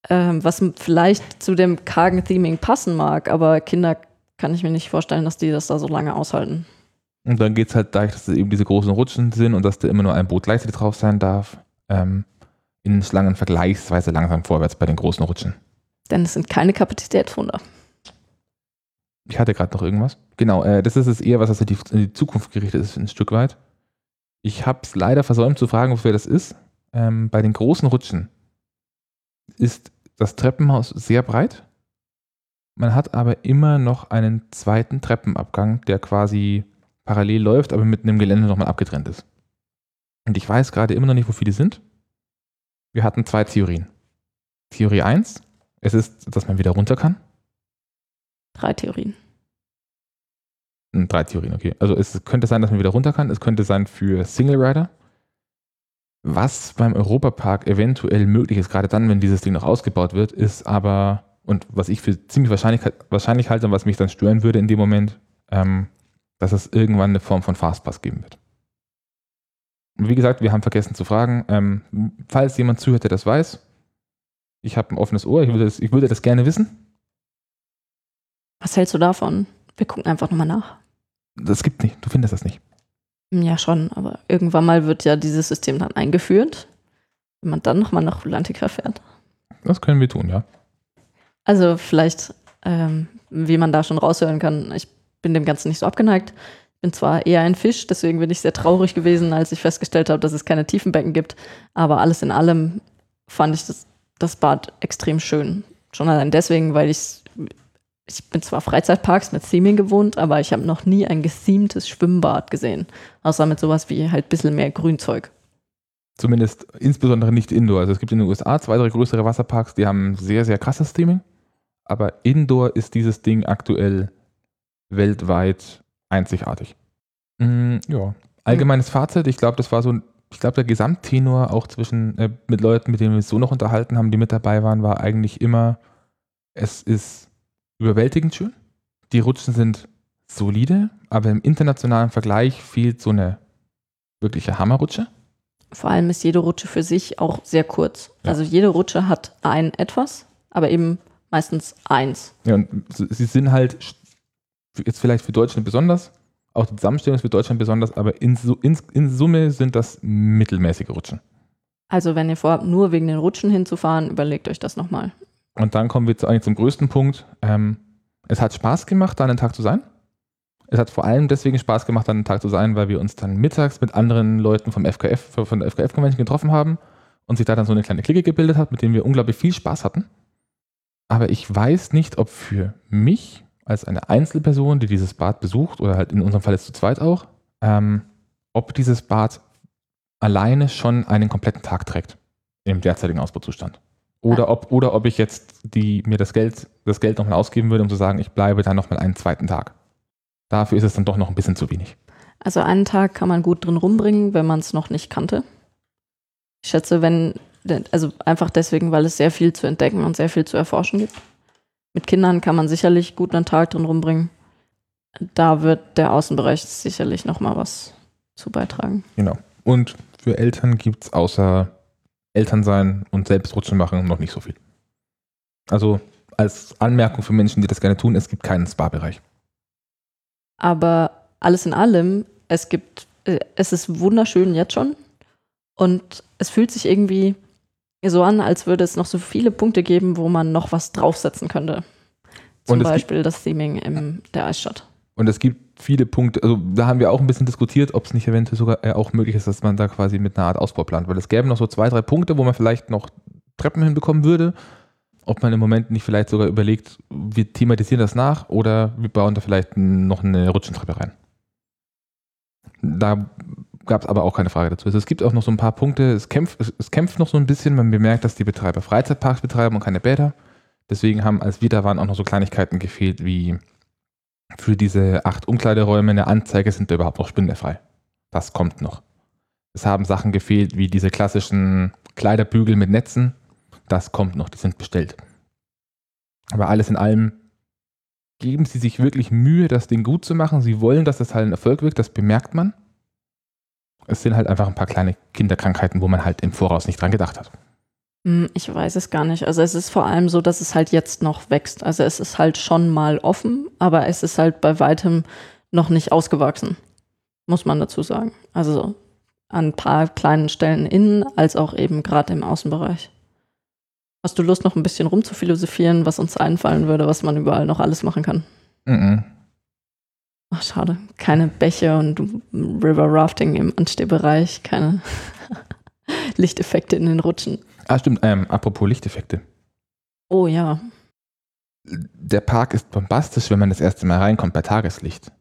Speaker 2: Ähm, was vielleicht zu dem kargen Theming passen mag, aber Kinder kann ich mir nicht vorstellen, dass die das da so lange aushalten.
Speaker 1: Und dann geht es halt dadurch, dass es eben diese großen Rutschen sind und dass da immer nur ein Boot gleichzeitig drauf sein darf, ähm, in Schlangen vergleichsweise langsam vorwärts bei den großen Rutschen.
Speaker 2: Denn es sind keine Kapazitätsfunder.
Speaker 1: Ich hatte gerade noch irgendwas. Genau, äh, das ist es eher, was also die, in die Zukunft gerichtet ist, ein Stück weit. Ich habe es leider versäumt zu fragen, wofür das ist. Ähm, bei den großen Rutschen ist das Treppenhaus sehr breit. Man hat aber immer noch einen zweiten Treppenabgang, der quasi parallel läuft, aber mit einem Gelände nochmal abgetrennt ist. Und ich weiß gerade immer noch nicht, wofür die sind. Wir hatten zwei Theorien. Theorie 1, es ist, dass man wieder runter kann.
Speaker 2: Drei Theorien.
Speaker 1: Hm, Drei Theorien, okay. Also es könnte sein, dass man wieder runter kann. Es könnte sein für Single Rider. Was beim Europapark eventuell möglich ist, gerade dann, wenn dieses Ding noch ausgebaut wird, ist aber, und was ich für ziemlich wahrscheinlich, wahrscheinlich halte und was mich dann stören würde in dem Moment, ähm, dass es irgendwann eine Form von Fastpass geben wird. Und wie gesagt, wir haben vergessen zu fragen, ähm, falls jemand zuhört, der das weiß, ich habe ein offenes Ohr, ich würde, das, ich würde das gerne wissen.
Speaker 2: Was hältst du davon? Wir gucken einfach nochmal nach.
Speaker 1: Das gibt nicht, du findest das nicht.
Speaker 2: Ja, schon, aber irgendwann mal wird ja dieses System dann eingeführt, wenn man dann nochmal nach Rulantica fährt.
Speaker 1: Das können wir tun, ja.
Speaker 2: Also vielleicht, ähm, wie man da schon raushören kann, ich bin dem Ganzen nicht so abgeneigt. Ich bin zwar eher ein Fisch, deswegen bin ich sehr traurig gewesen, als ich festgestellt habe, dass es keine Tiefenbecken gibt. Aber alles in allem fand ich das, das Bad extrem schön. Schon allein deswegen, weil ich ich bin zwar Freizeitparks mit Theming gewohnt, aber ich habe noch nie ein gethemtes Schwimmbad gesehen. Außer mit sowas wie halt ein bisschen mehr Grünzeug.
Speaker 1: Zumindest insbesondere nicht Indoor. Also es gibt in den USA zwei, drei größere Wasserparks, die haben sehr, sehr krasses Theming. Aber Indoor ist dieses Ding aktuell weltweit einzigartig. Mm, ja. Allgemeines Fazit, ich glaube, das war so ein, ich glaube, der Gesamttenor auch zwischen, äh, mit Leuten, mit denen wir es so noch unterhalten haben, die mit dabei waren, war eigentlich immer, es ist überwältigend schön. Die Rutschen sind solide, aber im internationalen Vergleich fehlt so eine wirkliche Hammerrutsche.
Speaker 2: Vor allem ist jede Rutsche für sich auch sehr kurz.
Speaker 1: Ja.
Speaker 2: Also jede Rutsche hat ein etwas, aber eben meistens eins.
Speaker 1: Ja, und sie sind halt jetzt vielleicht für Deutschland besonders, auch die Zusammenstellung ist für Deutschland besonders, aber in, in, in Summe sind das mittelmäßige Rutschen.
Speaker 2: Also wenn ihr vorhabt, nur wegen den Rutschen hinzufahren, überlegt euch das nochmal.
Speaker 1: Und dann kommen wir zu, eigentlich zum größten Punkt. Ähm, es hat Spaß gemacht, da an den Tag zu sein. Es hat vor allem deswegen Spaß gemacht, an den Tag zu sein, weil wir uns dann mittags mit anderen Leuten vom FKF, von der FKF-Convention getroffen haben und sich da dann so eine kleine Clique gebildet hat, mit denen wir unglaublich viel Spaß hatten. Aber ich weiß nicht, ob für mich als eine Einzelperson, die dieses Bad besucht, oder halt in unserem Fall jetzt zu zweit auch, ähm, ob dieses Bad alleine schon einen kompletten Tag trägt im derzeitigen Ausbauzustand. Oder ob, oder ob ich jetzt die, mir das Geld, das Geld nochmal ausgeben würde, um zu sagen, ich bleibe da nochmal einen zweiten Tag. Dafür ist es dann doch noch ein bisschen zu wenig.
Speaker 2: Also einen Tag kann man gut drin rumbringen, wenn man es noch nicht kannte. Ich schätze, wenn, also einfach deswegen, weil es sehr viel zu entdecken und sehr viel zu erforschen gibt. Mit Kindern kann man sicherlich gut einen Tag drin rumbringen. Da wird der Außenbereich sicherlich nochmal was zu beitragen.
Speaker 1: Genau. Und für Eltern gibt es außer Elternsein und Selbstrutschen machen noch nicht so viel. Also als Anmerkung für Menschen, die das gerne tun, es gibt keinen Spa-Bereich.
Speaker 2: Aber alles in allem, es gibt, äh, es ist wunderschön jetzt schon. Und es fühlt sich irgendwie so an, als würde es noch so viele Punkte geben, wo man noch was draufsetzen könnte. Zum Beispiel das Theming in der Eisstadt.
Speaker 1: Und es gibt viele Punkte, also da haben wir auch ein bisschen diskutiert, ob es nicht eventuell sogar äh, auch möglich ist, dass man da quasi mit einer Art Ausbau plant. Weil es gäbe noch so zwei, drei Punkte, wo man vielleicht noch Treppen hinbekommen würde. Ob man im Moment nicht vielleicht sogar überlegt, wir thematisieren das nach oder wir bauen da vielleicht noch eine Rutschentreppe rein. Da gab es aber auch keine Frage dazu. Also es gibt auch noch so ein paar Punkte, es kämpft, es, es kämpft noch so ein bisschen, man bemerkt, dass die Betreiber Freizeitparks betreiben und keine Bäder. Deswegen haben, als wir da waren, auch noch so Kleinigkeiten gefehlt, wie für diese acht Umkleideräume eine Anzeige, sind da überhaupt noch spindelfrei. Das kommt noch. Es haben Sachen gefehlt, wie diese klassischen Kleiderbügel mit Netzen. Das kommt noch, die sind bestellt. Aber alles in allem geben sie sich wirklich Mühe, das Ding gut zu machen. Sie wollen, dass das halt ein Erfolg wird, das bemerkt man. Es sind halt einfach ein paar kleine Kinderkrankheiten, wo man halt im Voraus nicht dran gedacht hat.
Speaker 2: Hm, Ich weiß es gar nicht. Also es ist vor allem so, dass es halt jetzt noch wächst. Also es ist halt schon mal offen, aber es ist halt bei weitem noch nicht ausgewachsen. Muss man dazu sagen. Also an ein paar kleinen Stellen innen, als auch eben gerade im Außenbereich. Hast du Lust, noch ein bisschen rumzuphilosophieren, was uns einfallen würde, was man überall noch alles machen kann?
Speaker 1: Mhm.
Speaker 2: Ach, schade. Keine Bäche und River Rafting im Anstehbereich, keine Lichteffekte in den Rutschen.
Speaker 1: Ah, stimmt. Ähm, apropos Lichteffekte.
Speaker 2: Oh ja.
Speaker 1: Der Park ist bombastisch, wenn man das erste Mal reinkommt bei Tageslicht.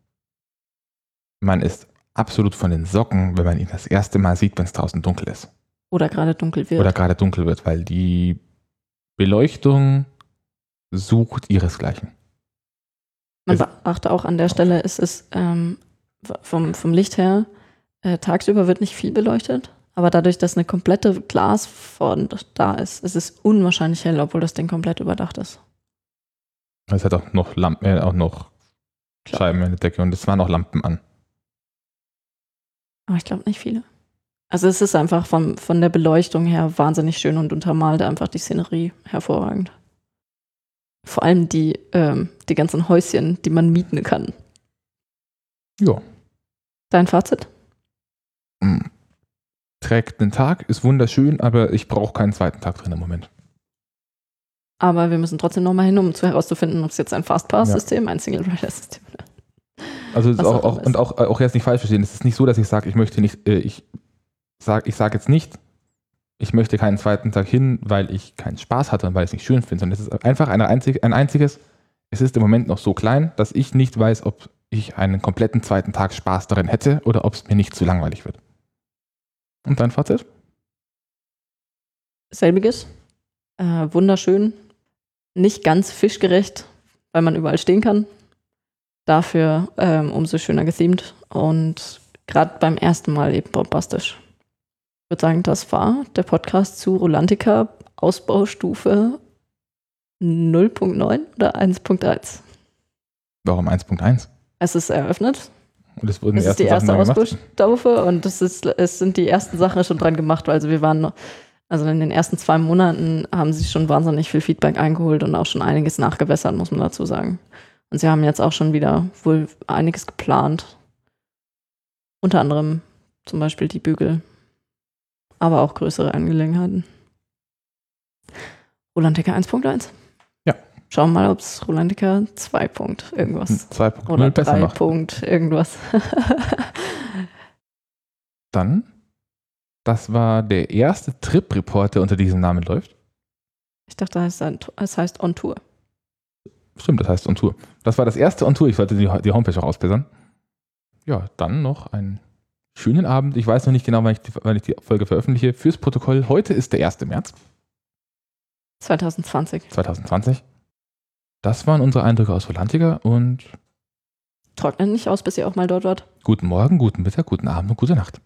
Speaker 1: Man ist absolut von den Socken, wenn man ihn das erste Mal sieht, wenn es draußen dunkel ist.
Speaker 2: Oder gerade dunkel wird.
Speaker 1: Oder gerade dunkel wird, weil die Beleuchtung sucht ihresgleichen.
Speaker 2: Man
Speaker 1: Es-
Speaker 2: beachte auch an der Stelle, es ist ähm, vom, vom Licht her, äh, tagsüber wird nicht viel beleuchtet, aber dadurch, dass eine komplette Glasfront da ist, ist es unwahrscheinlich hell, obwohl das Ding komplett überdacht ist.
Speaker 1: Es hat auch noch Lampen, äh, auch noch
Speaker 2: Klar.
Speaker 1: Scheiben in der Decke und es waren auch Lampen an.
Speaker 2: Aber ich glaube nicht viele. Also es ist einfach vom, von der Beleuchtung her wahnsinnig schön und untermalt einfach die Szenerie hervorragend. Vor allem die, ähm, die ganzen Häuschen, die man mieten kann.
Speaker 1: Ja.
Speaker 2: Dein Fazit?
Speaker 1: Mm. Trägt einen Tag, ist wunderschön, aber ich brauche keinen zweiten Tag drin im Moment.
Speaker 2: Aber wir müssen trotzdem nochmal hin, um zu herauszufinden, ob es jetzt ein Fastpass-System, ein Single-Rider-System ist.
Speaker 1: Also ist auch,
Speaker 2: auch
Speaker 1: auch,
Speaker 2: immer
Speaker 1: und auch, auch jetzt nicht falsch verstehen. Es ist nicht so, dass ich sage, ich möchte nicht, äh, ich sage ich sag jetzt nicht, ich möchte keinen zweiten Tag hin, weil ich keinen Spaß hatte und weil ich es nicht schön finde, sondern es ist einfach eine einzig, ein einziges, es ist im Moment noch so klein, dass ich nicht weiß, ob ich einen kompletten zweiten Tag Spaß darin hätte oder ob es mir nicht zu langweilig wird. Und dein Fazit?
Speaker 2: Selbiges. Äh, wunderschön. Nicht ganz fischgerecht, weil man überall stehen kann. Dafür ähm, umso schöner gethemt und gerade beim ersten Mal eben bombastisch. Ich würde sagen, das war der Podcast zu Rolantica Ausbaustufe 0.9 oder 1.1.
Speaker 1: Warum 1.1?
Speaker 2: Es ist eröffnet.
Speaker 1: Und es wurden
Speaker 2: Es ist die
Speaker 1: ersten
Speaker 2: erste
Speaker 1: Sachen neu gemacht.
Speaker 2: Ausbaustufe und es, ist, es sind die ersten Sachen schon dran gemacht. Also wir waren, also in den ersten zwei Monaten haben sie schon wahnsinnig viel Feedback eingeholt und auch schon einiges nachgebessert, muss man dazu sagen. Und sie haben jetzt auch schon wieder wohl einiges geplant. Unter anderem zum Beispiel die Bügel, aber auch größere Angelegenheiten. Rolantica 1.1.
Speaker 1: Ja.
Speaker 2: Schauen wir mal, ob es Rolantica 2. Punkt irgendwas
Speaker 1: 2.0
Speaker 2: oder
Speaker 1: besser
Speaker 2: 3.
Speaker 1: macht.
Speaker 2: Punkt irgendwas.
Speaker 1: Dann, das war der erste Trip-Report, der unter diesem Namen läuft.
Speaker 2: Ich dachte, es heißt, es heißt On Tour.
Speaker 1: Stimmt, das heißt On Tour. Das war das erste On Tour. Ich wollte die, die Homepage auch ausbessern. Ja, dann noch einen schönen Abend. Ich weiß noch nicht genau, wann ich, die, wann ich die Folge veröffentliche. Fürs Protokoll, heute ist der 1. März
Speaker 2: 2020.
Speaker 1: 2020. Das waren unsere Eindrücke aus Volantiger und
Speaker 2: Trocknet nicht aus, bis ihr auch mal dort wart.
Speaker 1: guten Morgen, guten Mittag, guten Abend und gute Nacht.